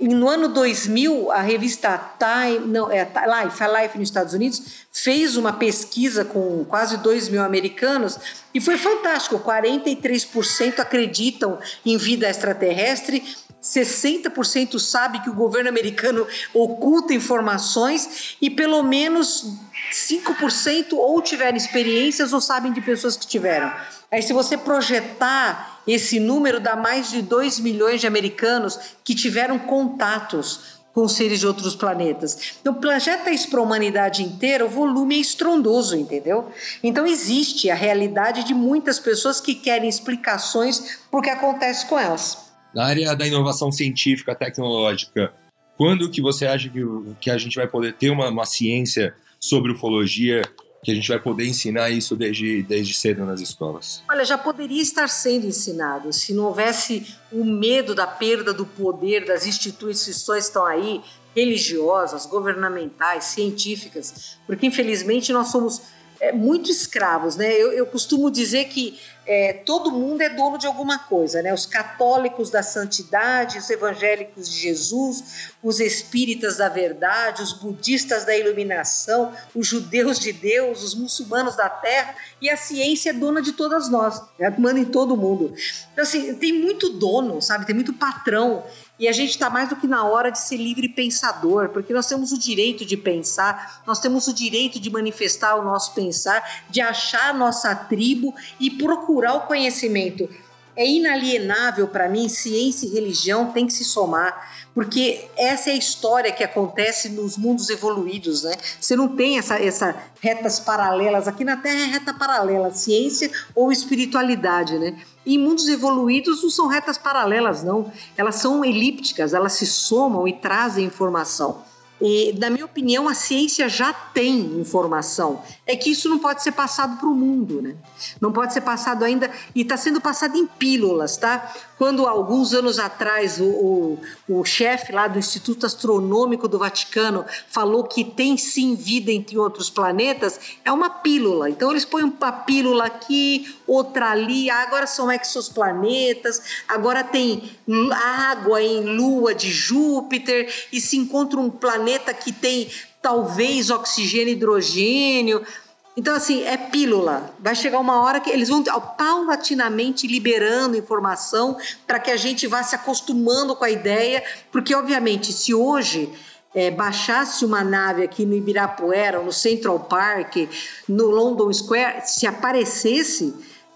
E no ano 2000, a revista Time, não, é Life, a Life nos Estados Unidos, fez uma pesquisa com quase 2 mil americanos e foi fantástico. 43% acreditam em vida extraterrestre, 60% sabe que o governo americano oculta informações e pelo menos 5% ou tiveram experiências ou sabem de pessoas que tiveram. Aí, se você projetar esse número, dá mais de 2 milhões de americanos que tiveram contatos com seres de outros planetas. Então, projeta isso para a humanidade inteira, o volume é estrondoso, entendeu? Então, existe a realidade de muitas pessoas que querem explicações por que acontece com elas. Na área da inovação científica, tecnológica, quando que você acha que, que a gente vai poder ter uma, uma ciência sobre ufologia que a gente vai poder ensinar isso desde, desde cedo nas escolas? Olha, já poderia estar sendo ensinado se não houvesse o medo da perda do poder das instituições que estão aí, religiosas, governamentais, científicas, porque infelizmente nós somos é, muito escravos, né? Eu, eu costumo dizer que é, todo mundo é dono de alguma coisa, né? Os católicos da santidade, os evangélicos de Jesus, os espíritas da verdade, os budistas da iluminação, os judeus de Deus, os muçulmanos da terra e a ciência é dona de todas nós, né? manda em todo mundo. Então, assim, tem muito dono, sabe? Tem muito patrão. E a gente está mais do que na hora de ser livre pensador, porque nós temos o direito de pensar, nós temos o direito de manifestar o nosso pensar, de achar a nossa tribo e procurar o conhecimento. É inalienável para mim, ciência e religião têm que se somar, porque essa é a história que acontece nos mundos evoluídos, né? Você não tem essa, essa retas paralelas. Aqui na Terra é reta paralela, ciência ou espiritualidade, né? E mundos evoluídos não são retas paralelas, não. Elas são elípticas, elas se somam e trazem informação. E, na minha opinião, a ciência já tem informação. É que isso não pode ser passado para o mundo, né? Não pode ser passado ainda e está sendo passado em pílulas, tá? Quando alguns anos atrás o, o, o chefe lá do Instituto Astronômico do Vaticano falou que tem sim vida entre outros planetas, é uma pílula. Então eles põem uma pílula aqui, outra ali. Agora são exoplanetas. Agora tem água em Lua de Júpiter e se encontra um planeta planeta que tem talvez oxigênio hidrogênio. Então, assim, é pílula. Vai chegar uma hora que eles vão paulatinamente liberando informação para que a gente vá se acostumando com a ideia, porque, obviamente, se hoje é, baixasse uma nave aqui no Ibirapuera, no Central Park, no London Square, se aparecesse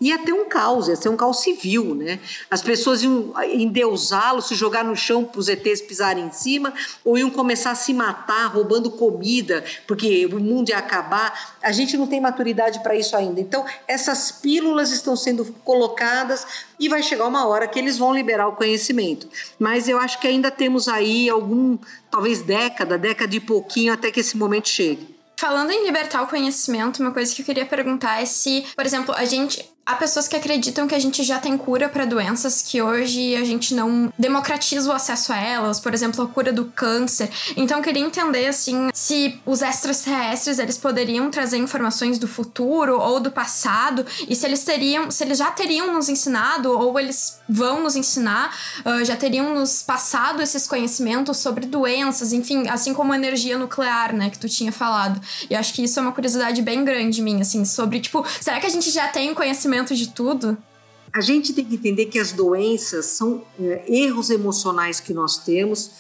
ia ter um caos, ia ser um caos civil, né? As pessoas iam endeusá-lo, se jogar no chão para os ETs pisarem em cima, ou iam começar a se matar roubando comida, porque o mundo ia acabar. A gente não tem maturidade para isso ainda. Então, essas pílulas estão sendo colocadas e vai chegar uma hora que eles vão liberar o conhecimento. Mas eu acho que ainda temos aí algum, talvez década, década e pouquinho até que esse momento chegue. Falando em libertar o conhecimento, uma coisa que eu queria perguntar é se, por exemplo, a gente Há pessoas que acreditam que a gente já tem cura para doenças que hoje a gente não democratiza o acesso a elas, por exemplo, a cura do câncer. Então eu queria entender assim, se os extraterrestres eles poderiam trazer informações do futuro ou do passado e se eles teriam, se eles já teriam nos ensinado ou eles vão nos ensinar, uh, já teriam nos passado esses conhecimentos sobre doenças, enfim, assim como a energia nuclear, né, que tu tinha falado. E acho que isso é uma curiosidade bem grande minha, assim, sobre tipo, será que a gente já tem conhecimento conhecimento de tudo? A gente tem que entender que as doenças são é, erros emocionais que nós temos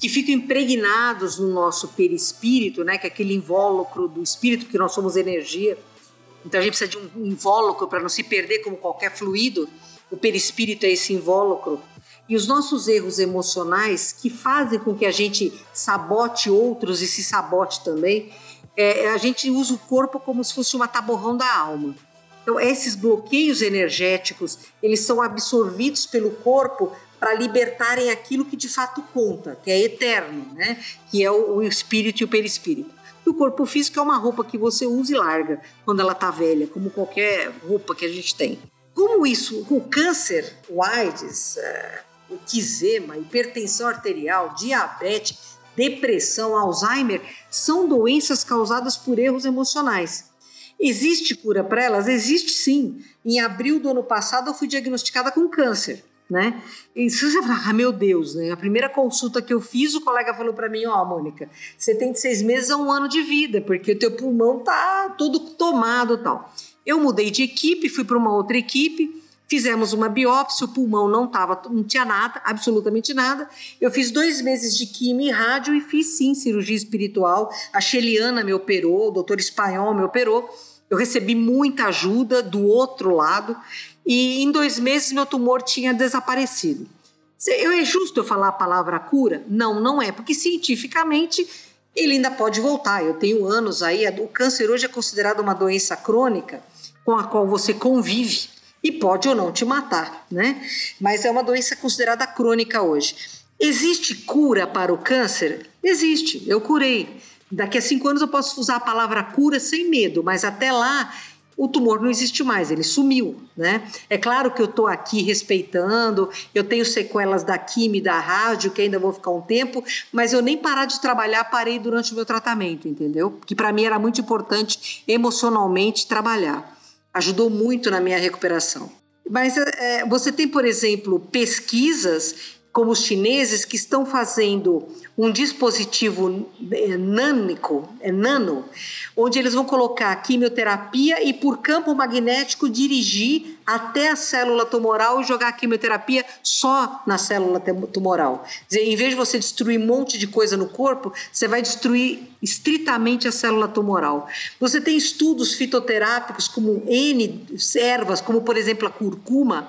que ficam impregnados no nosso perispírito, né, que é aquele invólucro do espírito, que nós somos energia. Então a gente precisa de um invólucro para não se perder como qualquer fluido. O perispírito é esse invólucro. E os nossos erros emocionais que fazem com que a gente sabote outros e se sabote também, é, a gente usa o corpo como se fosse uma taborrão da alma. Então, esses bloqueios energéticos, eles são absorvidos pelo corpo para libertarem aquilo que de fato conta, que é eterno, né? que é o, espírito e o perispírito. E o corpo físico é uma roupa que você usa e larga quando ela está velha, como qualquer roupa que a gente tem. Como isso, o câncer, o AIDS, é, o quizema, hipertensão arterial, diabetes, depressão, Alzheimer, são doenças causadas por erros emocionais. Existe cura para elas? Existe sim. Em abril do ano passado eu fui diagnosticada com câncer. Né? E se você falar, ah, meu Deus, né? A primeira consulta que eu fiz, o colega falou para mim, ó, oh, Mônica, você tem de seis meses a um ano de vida, porque o teu pulmão tá todo tomado tal. Eu mudei de equipe, fui para uma outra equipe, fizemos uma biópsia, o pulmão não tava, não tinha nada, absolutamente nada. Eu fiz dois meses de quimio e rádio e fiz sim cirurgia espiritual. A Sheliana me operou, o doutor Espanhol me operou. Eu recebi muita ajuda do outro lado e em dois meses meu tumor tinha desaparecido. Eu, é justo eu falar a palavra cura? Não, não é, porque cientificamente ele ainda pode voltar. Eu tenho anos aí, o câncer hoje é considerado uma doença crônica com a qual você convive e pode ou não te matar, né? Mas é uma doença considerada crônica hoje. Existe cura para o câncer? Existe, eu curei. Daqui a cinco anos eu posso usar a palavra cura sem medo, mas até lá o tumor não existe mais, ele sumiu, né? É claro que eu estou aqui respeitando, eu tenho sequelas da quimio da rádio, que ainda vou ficar um tempo, mas eu nem parar de trabalhar parei durante o meu tratamento, entendeu? Que para mim era muito importante emocionalmente trabalhar. Ajudou muito na minha recuperação. Mas é, você tem, por exemplo, pesquisas como os chineses que estão fazendo um dispositivo é, nânico, é nano, onde eles vão colocar quimioterapia e por campo magnético dirigir até a célula tumoral e jogar a quimioterapia só na célula tumoral. Dizer, em vez de você destruir um monte de coisa no corpo, você vai destruir estritamente a célula tumoral. Você tem estudos fitoterápicos como N ervas, como por exemplo a curcuma,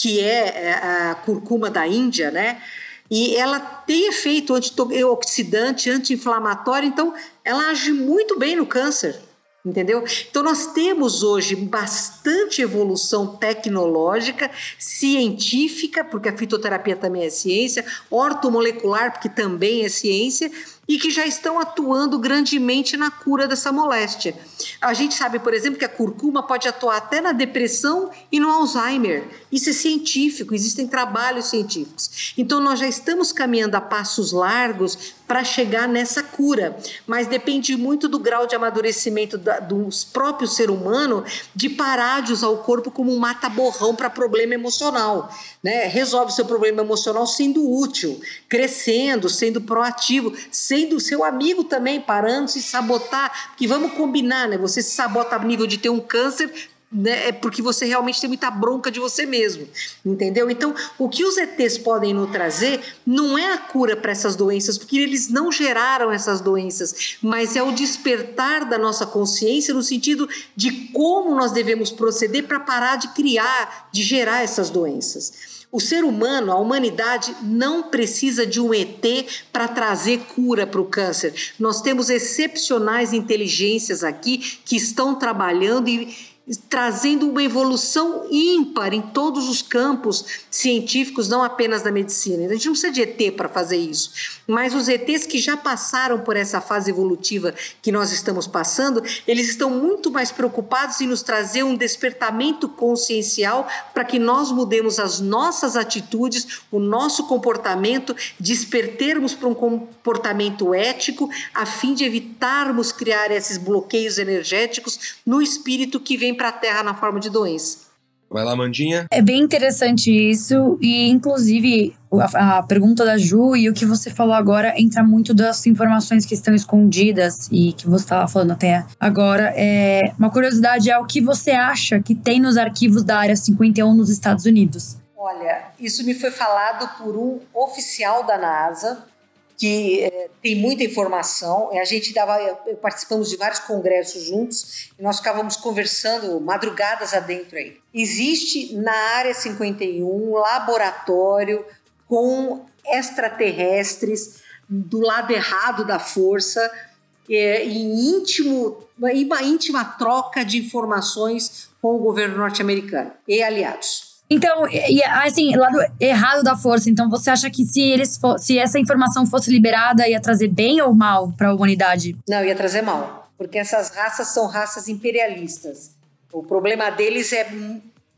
que é, é a curcuma da Índia, né? E ela tem efeito antioxidante, anti-inflamatório, então ela age muito bem no câncer entendeu? Então nós temos hoje bastante evolução tecnológica, científica, porque a fitoterapia também é ciência, ortomolecular, porque também é ciência, e que já estão atuando grandemente na cura dessa moléstia. A gente sabe, por exemplo, que a curcuma pode atuar até na depressão e no Alzheimer. Isso é científico, existem trabalhos científicos. Então, nós já estamos caminhando a passos largos para chegar nessa cura, mas depende muito do grau de amadurecimento da, dos próprios ser humano de parar de usar o corpo como um mata-borrão para problema emocional. Né? Resolve seu problema emocional sendo útil, crescendo, sendo proativo, sendo seu amigo também, parando, se sabotar, que vamos combinar, né? Você se sabota a nível de ter um câncer, né, é porque você realmente tem muita bronca de você mesmo, entendeu? Então, o que os ETs podem nos trazer não é a cura para essas doenças, porque eles não geraram essas doenças, mas é o despertar da nossa consciência no sentido de como nós devemos proceder para parar de criar, de gerar essas doenças. O ser humano, a humanidade, não precisa de um ET para trazer cura para o câncer. Nós temos excepcionais inteligências aqui que estão trabalhando e trazendo uma evolução ímpar em todos os campos científicos, não apenas da medicina. A gente não precisa de ET para fazer isso, mas os ETs que já passaram por essa fase evolutiva que nós estamos passando, eles estão muito mais preocupados em nos trazer um despertamento consciencial para que nós mudemos as nossas atitudes, o nosso comportamento, despertermos para um comportamento ético, a fim de evitarmos criar esses bloqueios energéticos no espírito que vem para a Terra na forma de doença. Vai lá, Mandinha. É bem interessante isso, e inclusive a, a, pergunta da Ju e o que você falou agora entra muito das informações que estão escondidas e que você estava falando até agora. É, uma curiosidade é o que você acha que tem nos arquivos da Área 51 nos Estados Unidos? Olha, isso me foi falado por um oficial da NASA que é, tem muita informação. A gente dava, participamos de vários congressos juntos e nós ficávamos conversando madrugadas adentro aí. Existe na área 51 um laboratório com extraterrestres do lado errado da força, é, em íntimo, uma íntima troca de informações com o governo norte-americano e aliados. Então, e, assim, lado errado da força. Então, você acha que se eles se essa informação fosse liberada, ia trazer bem ou mal para a humanidade? Não, ia trazer mal. Porque essas raças são raças imperialistas. O problema deles é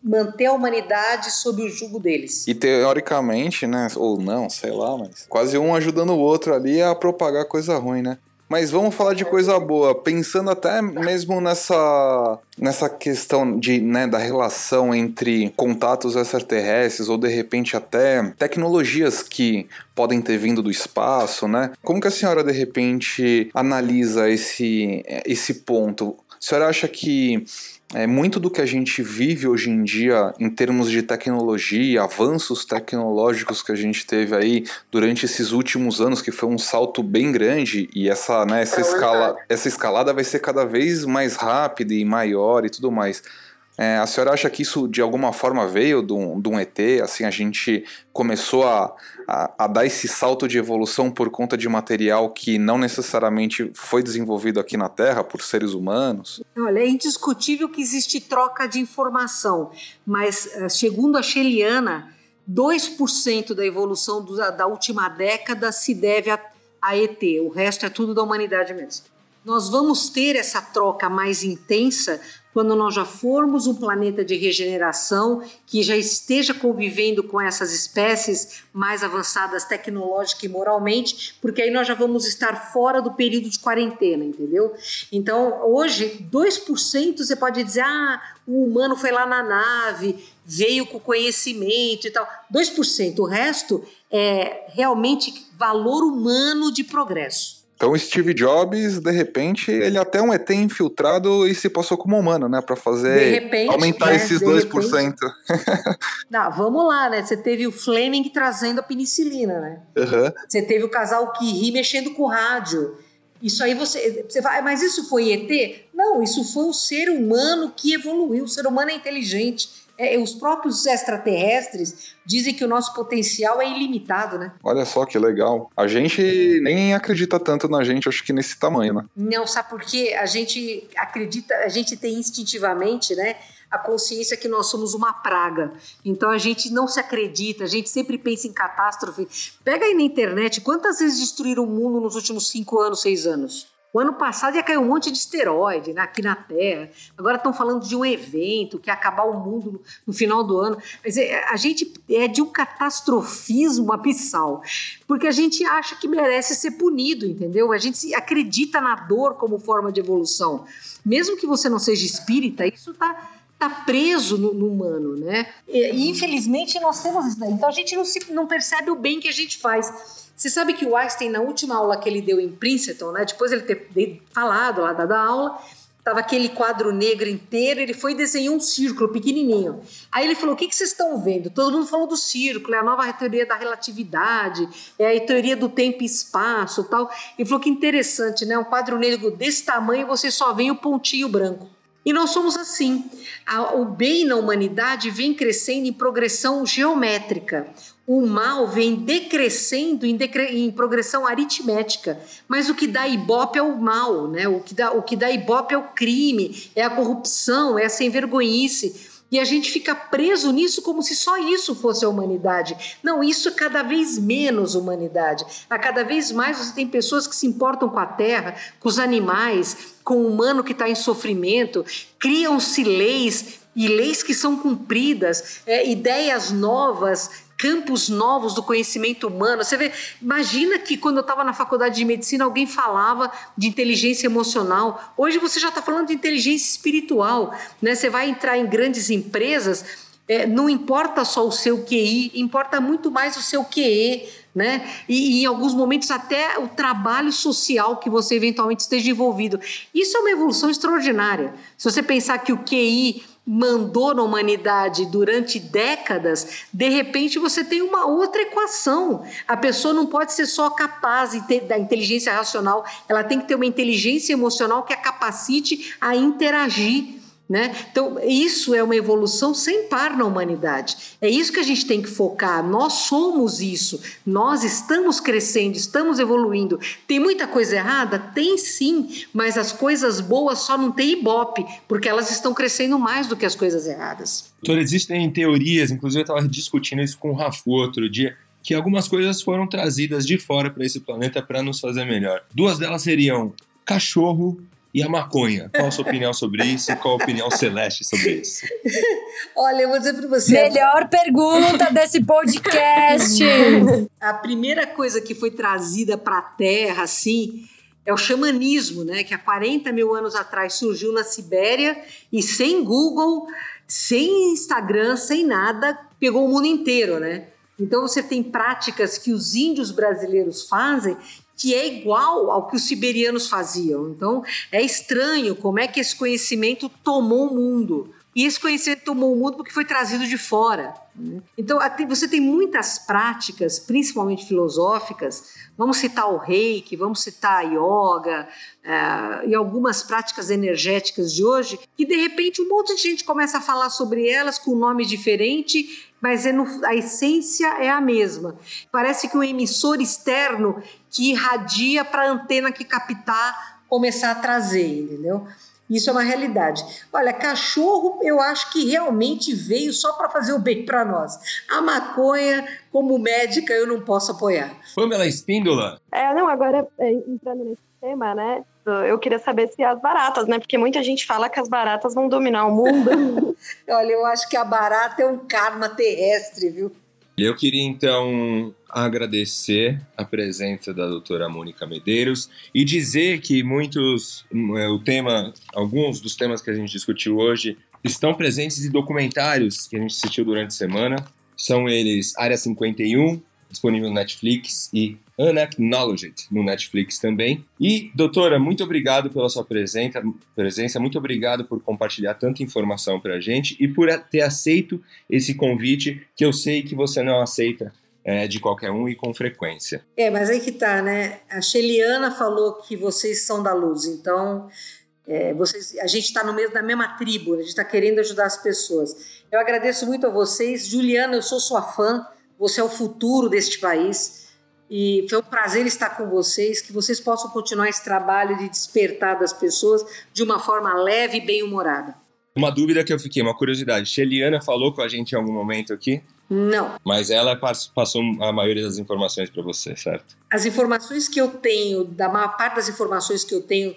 manter a humanidade sob o jugo deles. E teoricamente, né, ou não, sei lá, mas quase um ajudando o outro ali a propagar coisa ruim, né? Mas vamos falar de coisa boa, pensando até mesmo nessa, nessa questão de, né, da relação entre contatos extraterrestres ou de repente até tecnologias que podem ter vindo do espaço, né? Como que a senhora de repente analisa esse, esse ponto? A senhora acha que é, muito do que a gente vive hoje em dia em termos de tecnologia, avanços tecnológicos que a gente teve aí durante esses últimos anos, que foi um salto bem grande, e essa, né, essa, é escala, essa escalada vai ser cada vez mais rápida e maior e tudo mais. É, a senhora acha que isso de alguma forma veio de um, de um ET? Assim, a gente começou a, a, a, dar esse salto de evolução por conta de material que não necessariamente foi desenvolvido aqui na Terra por seres humanos? Olha, é indiscutível que existe troca de informação, mas eh, segundo a Sheliana, 2% da evolução do, da última década se deve a, a ET, o resto é tudo da humanidade mesmo. Nós vamos ter essa troca mais intensa quando nós já formos um planeta de regeneração que já esteja convivendo com essas espécies mais avançadas tecnológica e moralmente, porque aí nós já vamos estar fora do período de quarentena, entendeu? Então, hoje, 2% você pode dizer, ah, o humano foi lá na nave, veio com conhecimento e tal. 2%, o resto é realmente valor humano de progresso. Então, Steve Jobs, de repente, ele até é um ET infiltrado e se passou como humano, né? Para fazer repente, aumentar né, esses 2%. Repente. Não, vamos lá, né? Você teve o Fleming trazendo a penicilina, né? Uhum. Você teve o casal Curie mexendo com o rádio. Isso aí você, você vai, mas isso foi ET? Não, isso foi o ser humano que evoluiu. O ser humano é inteligente é, os próprios extraterrestres dizem que o nosso potencial é ilimitado, né? Olha só que legal. A gente nem acredita tanto na gente, acho que nesse tamanho, né? Não, sabe por quê? A gente acredita, a gente tem instintivamente, né? a consciência que nós somos uma praga. Então a gente não se acredita, a gente sempre pensa em catástrofe. Pega aí na internet quantas vezes destruíram o mundo nos últimos cinco anos, seis anos. O ano passado ia cair um monte de esteroide né, aqui na Terra. Agora estão falando de um evento que ia acabar o mundo no, no final do ano. Mas é, a gente é de um catastrofismo abissal, porque a gente acha que merece ser punido, entendeu? A gente acredita na dor como forma de evolução. Mesmo que você não seja espírita, isso está está preso no, no, humano, né? E, infelizmente nós temos isso daí. Então a gente não, se, não percebe o bem que a gente faz. Você sabe que o Einstein, na última aula que ele deu em Princeton, né, depois ele ter falado lá da aula, Tava aquele quadro negro inteiro, ele foi e desenhou um círculo pequenininho. Aí ele falou: O que, que vocês estão vendo? Todo mundo falou do círculo, é a nova teoria da relatividade, é a teoria do tempo e espaço tal. Ele falou que interessante, né? Um quadro negro desse tamanho você só vê o pontinho branco. E nós somos assim. O bem na humanidade vem crescendo em progressão geométrica. O mal vem decrescendo em, decre... em progressão aritmética. Mas o que dá ibope é o mal, né? o, que dá, o que dá ibope é o crime, é a corrupção, é a sem vergonhice. E a gente fica preso nisso como se só isso fosse a humanidade. Não, isso é cada vez menos humanidade. A cada vez mais você tem pessoas que se importam com a terra, com os animais, com o humano que está em sofrimento, criam-se leis e leis que são cumpridas, é, ideias novas campos novos do conhecimento humano. Você vê, imagina que quando eu estava na faculdade de medicina alguém falava de inteligência emocional. Hoje você já está falando de inteligência espiritual, né? Você vai entrar em grandes empresas, é, não importa só o seu QI, importa muito mais o seu QE. Né? E, e, em alguns momentos até o trabalho social que você eventualmente esteja envolvido. Isso é uma evolução extraordinária. Se você pensar que o QI mandou na humanidade durante décadas, de repente você tem uma outra equação. A pessoa não pode ser só capaz da inteligência racional, ela tem que ter uma inteligência emocional que a capacite a interagir né? Então, isso é uma evolução sem par na humanidade. É isso que a gente tem que focar. Nós somos isso. Nós estamos crescendo, estamos evoluindo. Tem muita coisa errada? Tem sim, mas as coisas boas só não tem ibope, porque elas estão crescendo mais do que as coisas erradas. Existem teorias, inclusive eu estava discutindo isso com o Rafu outro dia, que algumas coisas foram trazidas de fora para esse planeta para nos fazer melhor. Duas delas seriam cachorro e a maconha? Qual a sua opinião sobre isso? Qual a opinião celeste sobre isso? Olha, eu vou dizer para você. Melhor pergunta desse podcast. a primeira coisa que foi trazida para a Terra, assim, é o xamanismo, né? Que há 40 mil anos atrás surgiu na Sibéria e sem Google, sem Instagram, sem nada, pegou o mundo inteiro, né? Então você tem práticas que os índios brasileiros fazem que é igual ao que os siberianos faziam. Então, é estranho como é que esse conhecimento tomou o mundo. E esse conhecimento tomou o mundo porque foi trazido de fora. Né? Então, você tem muitas práticas, principalmente filosóficas. Vamos citar o reiki, vamos citar a yoga é, e algumas práticas energéticas de hoje, que de repente um monte de gente começa a falar sobre elas com nome diferente mas é no, a essência é a mesma. Parece que o emissor externo que irradia para a antena que captar começar a trazer, entendeu? Isso é uma realidade. Olha, cachorro eu acho que realmente veio só para fazer o bem para nós. A maconha, como médica, eu não posso apoiar. Pamela Espíndola. É, não, agora é, entrando nesse tema, né? Eu queria saber se as baratas, né? Porque muita gente fala que as baratas vão dominar o mundo. Olha, eu acho que a barata é um karma terrestre, viu? Eu queria então agradecer a presença da doutora Mônica Medeiros e dizer que muitos, é, o tema, alguns dos temas que a gente discutiu hoje estão presentes em documentários que a gente assistiu durante a semana. São eles Área 51, disponível no Netflix, e Unacknowledged no Netflix também. E, doutora, muito obrigado pela sua presença, presença muito obrigado por compartilhar tanta informação para a gente e por ter aceito esse convite que eu sei que você não aceita é, de qualquer um e com frequência. É, mas aí que tá, né? A Sheliana falou que vocês são da luz, então é, vocês, a gente está no mesmo da mesma tribo, a gente está querendo ajudar as pessoas. Eu agradeço muito a vocês, Juliana, eu sou sua fã, você é o futuro deste país. E foi um prazer estar com vocês, que vocês possam continuar esse trabalho de despertar das pessoas de uma forma leve e bem-humorada. Uma dúvida que eu fiquei, uma curiosidade. Sheliana falou com a gente em algum momento aqui? Não. Mas ela passou a maioria das informações para você, certo? As informações que eu tenho, da maior parte das informações que eu tenho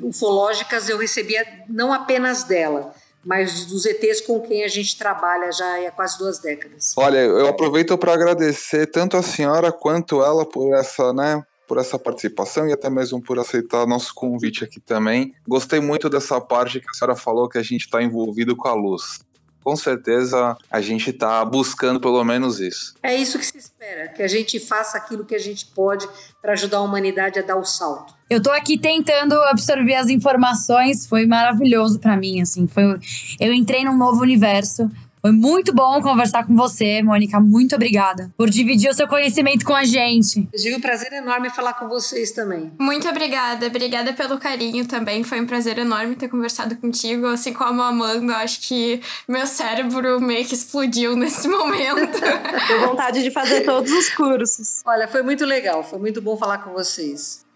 ufológicas, eu recebia não apenas dela, mas dos ETs com quem a gente trabalha já há quase duas décadas. Olha, eu aproveito para agradecer tanto a senhora quanto ela por essa, né, por essa participação e até mesmo por aceitar nosso convite aqui também. Gostei muito dessa parte que a senhora falou que a gente está envolvido com a luz com certeza a gente está buscando pelo menos isso. É isso que se espera, que a gente faça aquilo que a gente pode para ajudar a humanidade a dar o salto. Eu tô aqui tentando absorver as informações, foi maravilhoso para mim, assim, foi eu entrei num novo universo. Foi muito bom conversar com você, Mônica. Muito obrigada por dividir o seu conhecimento com a gente. Eu tive um prazer enorme falar com vocês também. Muito obrigada. Obrigada pelo carinho também. Foi um prazer enorme ter conversado contigo. Assim como a Amanda, acho que meu cérebro meio que explodiu nesse momento. Deu vontade de fazer todos os cursos. Olha, foi muito legal. Foi muito bom falar com vocês.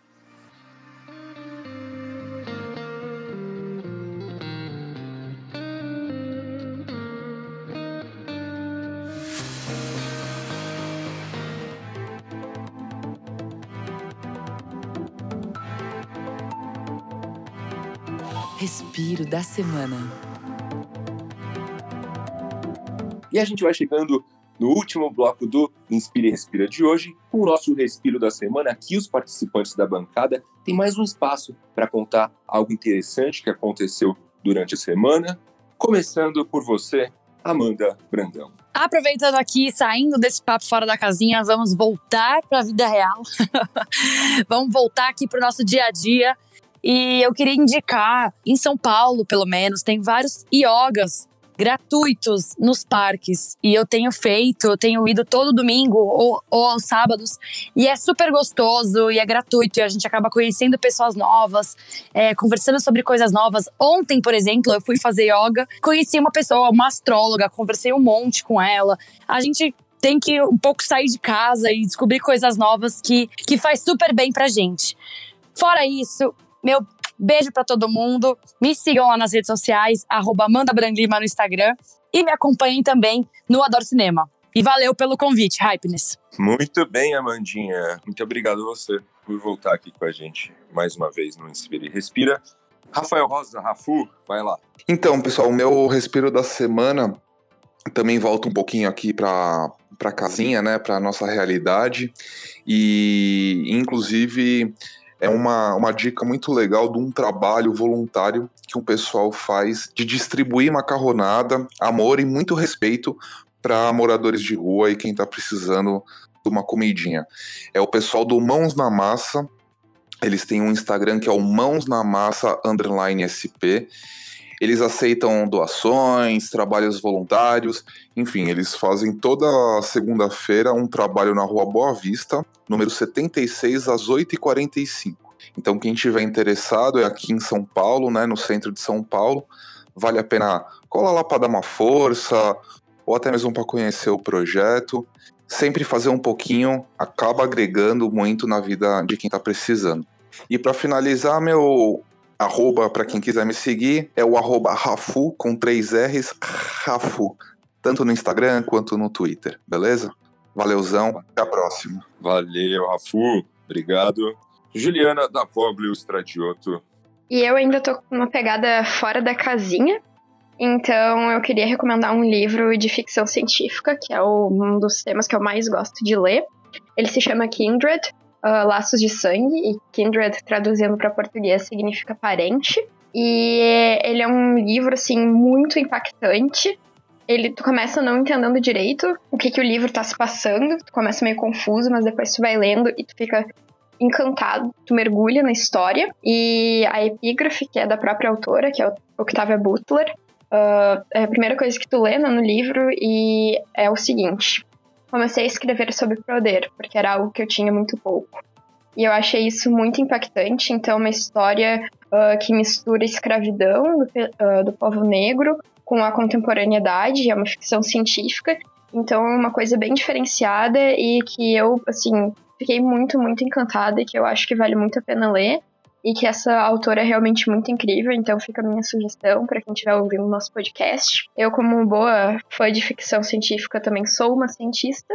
Respiro da semana. E a gente vai chegando no último bloco do Inspire e Respira de hoje, com o nosso Respiro da semana. Aqui, os participantes da bancada têm mais um espaço para contar algo interessante que aconteceu durante a semana. Começando por você, Amanda Brandão. Aproveitando aqui, saindo desse papo fora da casinha, vamos voltar para a vida real. vamos voltar aqui para o nosso dia a dia e eu queria indicar, em São Paulo, pelo menos, tem vários iogas gratuitos nos parques. E eu tenho feito, eu tenho ido todo domingo ou, ou, aos sábados. E é super gostoso e é gratuito. E a gente acaba conhecendo pessoas novas, é, conversando sobre coisas novas. Ontem, por exemplo, eu fui fazer yoga, conheci uma pessoa, uma astróloga, conversei um monte com ela. A gente tem que um pouco sair de casa e descobrir coisas novas que, que faz super bem pra gente. Fora isso, meu beijo para todo mundo. Me sigam lá nas redes sociais, arroba Amanda Brandlima no Instagram. E me acompanhem também no Adoro Cinema. E valeu pelo convite, Hypeness. Muito bem, Amandinha. Muito obrigado a você por voltar aqui com a gente mais uma vez no Inspire e Respira. Rafael Rosa, Rafu, vai lá. Então, pessoal, o meu respiro da semana também volta um pouquinho aqui para para casinha, né, para nossa realidade e inclusive é uma, uma dica muito legal de um trabalho voluntário que um pessoal faz de distribuir macarronada, amor e muito respeito para moradores de rua e quem está precisando de uma comidinha. É o pessoal do Mãos na Massa. Eles têm um Instagram que é o Mãos na Massa underline SP. Eles aceitam doações, trabalhos voluntários, enfim, eles fazem toda segunda-feira um trabalho na Rua Boa Vista, número 76, às 8h45. Então, quem tiver interessado é aqui em São Paulo, né, no centro de São Paulo. Vale a pena colar lá para dar uma força, ou até mesmo para conhecer o projeto. Sempre fazer um pouquinho acaba agregando muito na vida de quem está precisando. E para finalizar, meu arroba para quem quiser me seguir é o arroba Rafu com três R's, Rafu, tanto no Instagram quanto no Twitter, beleza? Valeuzão, até a próxima. Valeu, Rafu, obrigado. Juliana da Poblio Stradioto. E eu ainda tô com uma pegada fora da casinha, então eu queria recomendar um livro de ficção científica, que é um dos temas que eu mais gosto de ler. Ele se chama Kindred, uh, Laços de Sangue, e Kindred, traduzindo para português, significa parente. E ele é um livro, assim, muito impactante. Ele, tu começa não entendendo direito o que, que o livro tá se passando, tu começa meio confuso, mas depois tu vai lendo e tu fica encantado, tu mergulha na história. E a epígrafe, que é da própria autora, que é Octavia Butler, uh, é a primeira coisa que tu lê no livro e é o seguinte: comecei a escrever sobre poder, porque era algo que eu tinha muito pouco. E eu achei isso muito impactante. Então, uma história uh, que mistura escravidão do, uh, do povo negro com a contemporaneidade, é uma ficção científica. Então, é uma coisa bem diferenciada e que eu, assim, fiquei muito, muito encantada e que eu acho que vale muito a pena ler e que essa autora é realmente muito incrível, então fica a minha sugestão para quem estiver ouvindo o nosso podcast. Eu, como boa fã de ficção científica, também sou uma cientista,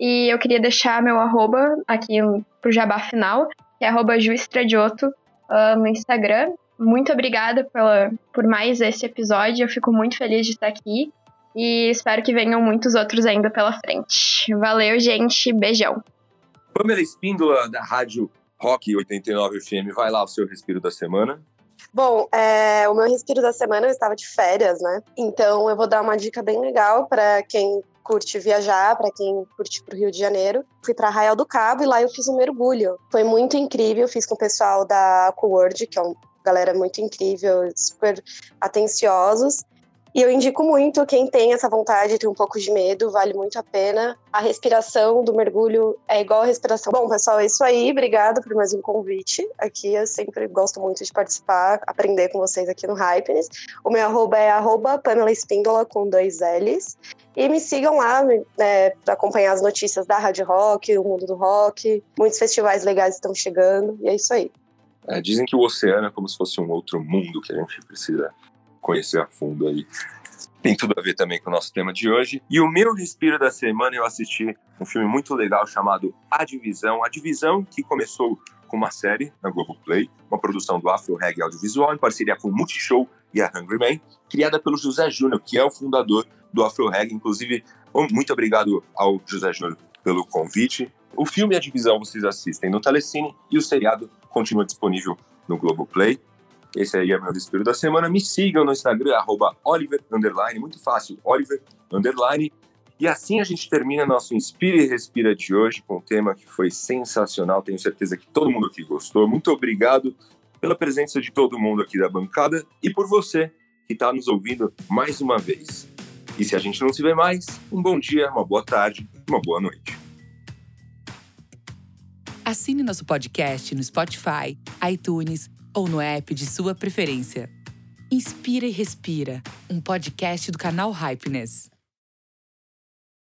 e eu queria deixar meu arroba aqui pro jabá final, que é arroba juistradioto uh, no Instagram. Muito obrigada pela, por mais esse episódio, eu fico muito feliz de estar aqui, e espero que venham muitos outros ainda pela frente. Valeu, gente, beijão! Pamela Espíndola, da Rádio Rock 89 FM, vai lá o seu respiro da semana. Bom, é, o meu respiro da semana eu estava de férias, né? Então eu vou dar uma dica bem legal para quem curte viajar, para quem curte pro Rio de Janeiro. Fui para Arraial do Cabo e lá eu fiz um mergulho. Foi muito incrível, fiz com o pessoal da Aquaworld, que é uma galera muito incrível, super atenciosos. E eu indico muito quem tem essa vontade, tem um pouco de medo, vale muito a pena. A respiração do mergulho é igual a respiração. Bom, pessoal, é isso aí. Obrigada por mais um convite. Aqui eu sempre gosto muito de participar, aprender com vocês aqui no Hypeness. O meu arroba é arroba Pamela Espíndola com dois L's. E me sigam lá né, para acompanhar as notícias da Rádio Rock, o mundo do rock. Muitos festivais legais estão chegando. E é isso aí. É, dizem que o oceano é como se fosse um outro mundo que a gente precisa conhecer a fundo aí. Tem tudo a ver também com o nosso tema de hoje. E o meu respiro da semana eu assisti um filme muito legal chamado A Divisão. A Divisão que começou com uma série na Globoplay, uma produção do Afro Reggae Audiovisual em parceria com o Multishow e a Hungry Man, criada pelo José Júnior, que é o fundador do Afro Reggae. Inclusive, muito obrigado ao José Júnior pelo convite. O filme A Divisão vocês assistem no Telecine e o seriado continua disponível no Globoplay. Esse aí é meu respiro da semana. Me sigam no Instagram, arroba Oliver, underline, muito fácil, Oliver, underline. E assim a gente termina nosso Inspira e Respira de hoje com um tema que foi sensacional. Tenho certeza que todo mundo aqui gostou. Muito obrigado pela presença de todo mundo aqui da bancada e por você que está nos ouvindo mais uma vez. E se a gente não se vê mais, um bom dia, uma boa tarde, uma boa noite. Assine nosso podcast no Spotify, iTunes ou no app de sua preferência. Inspira e Respira, um podcast do canal Hypeness.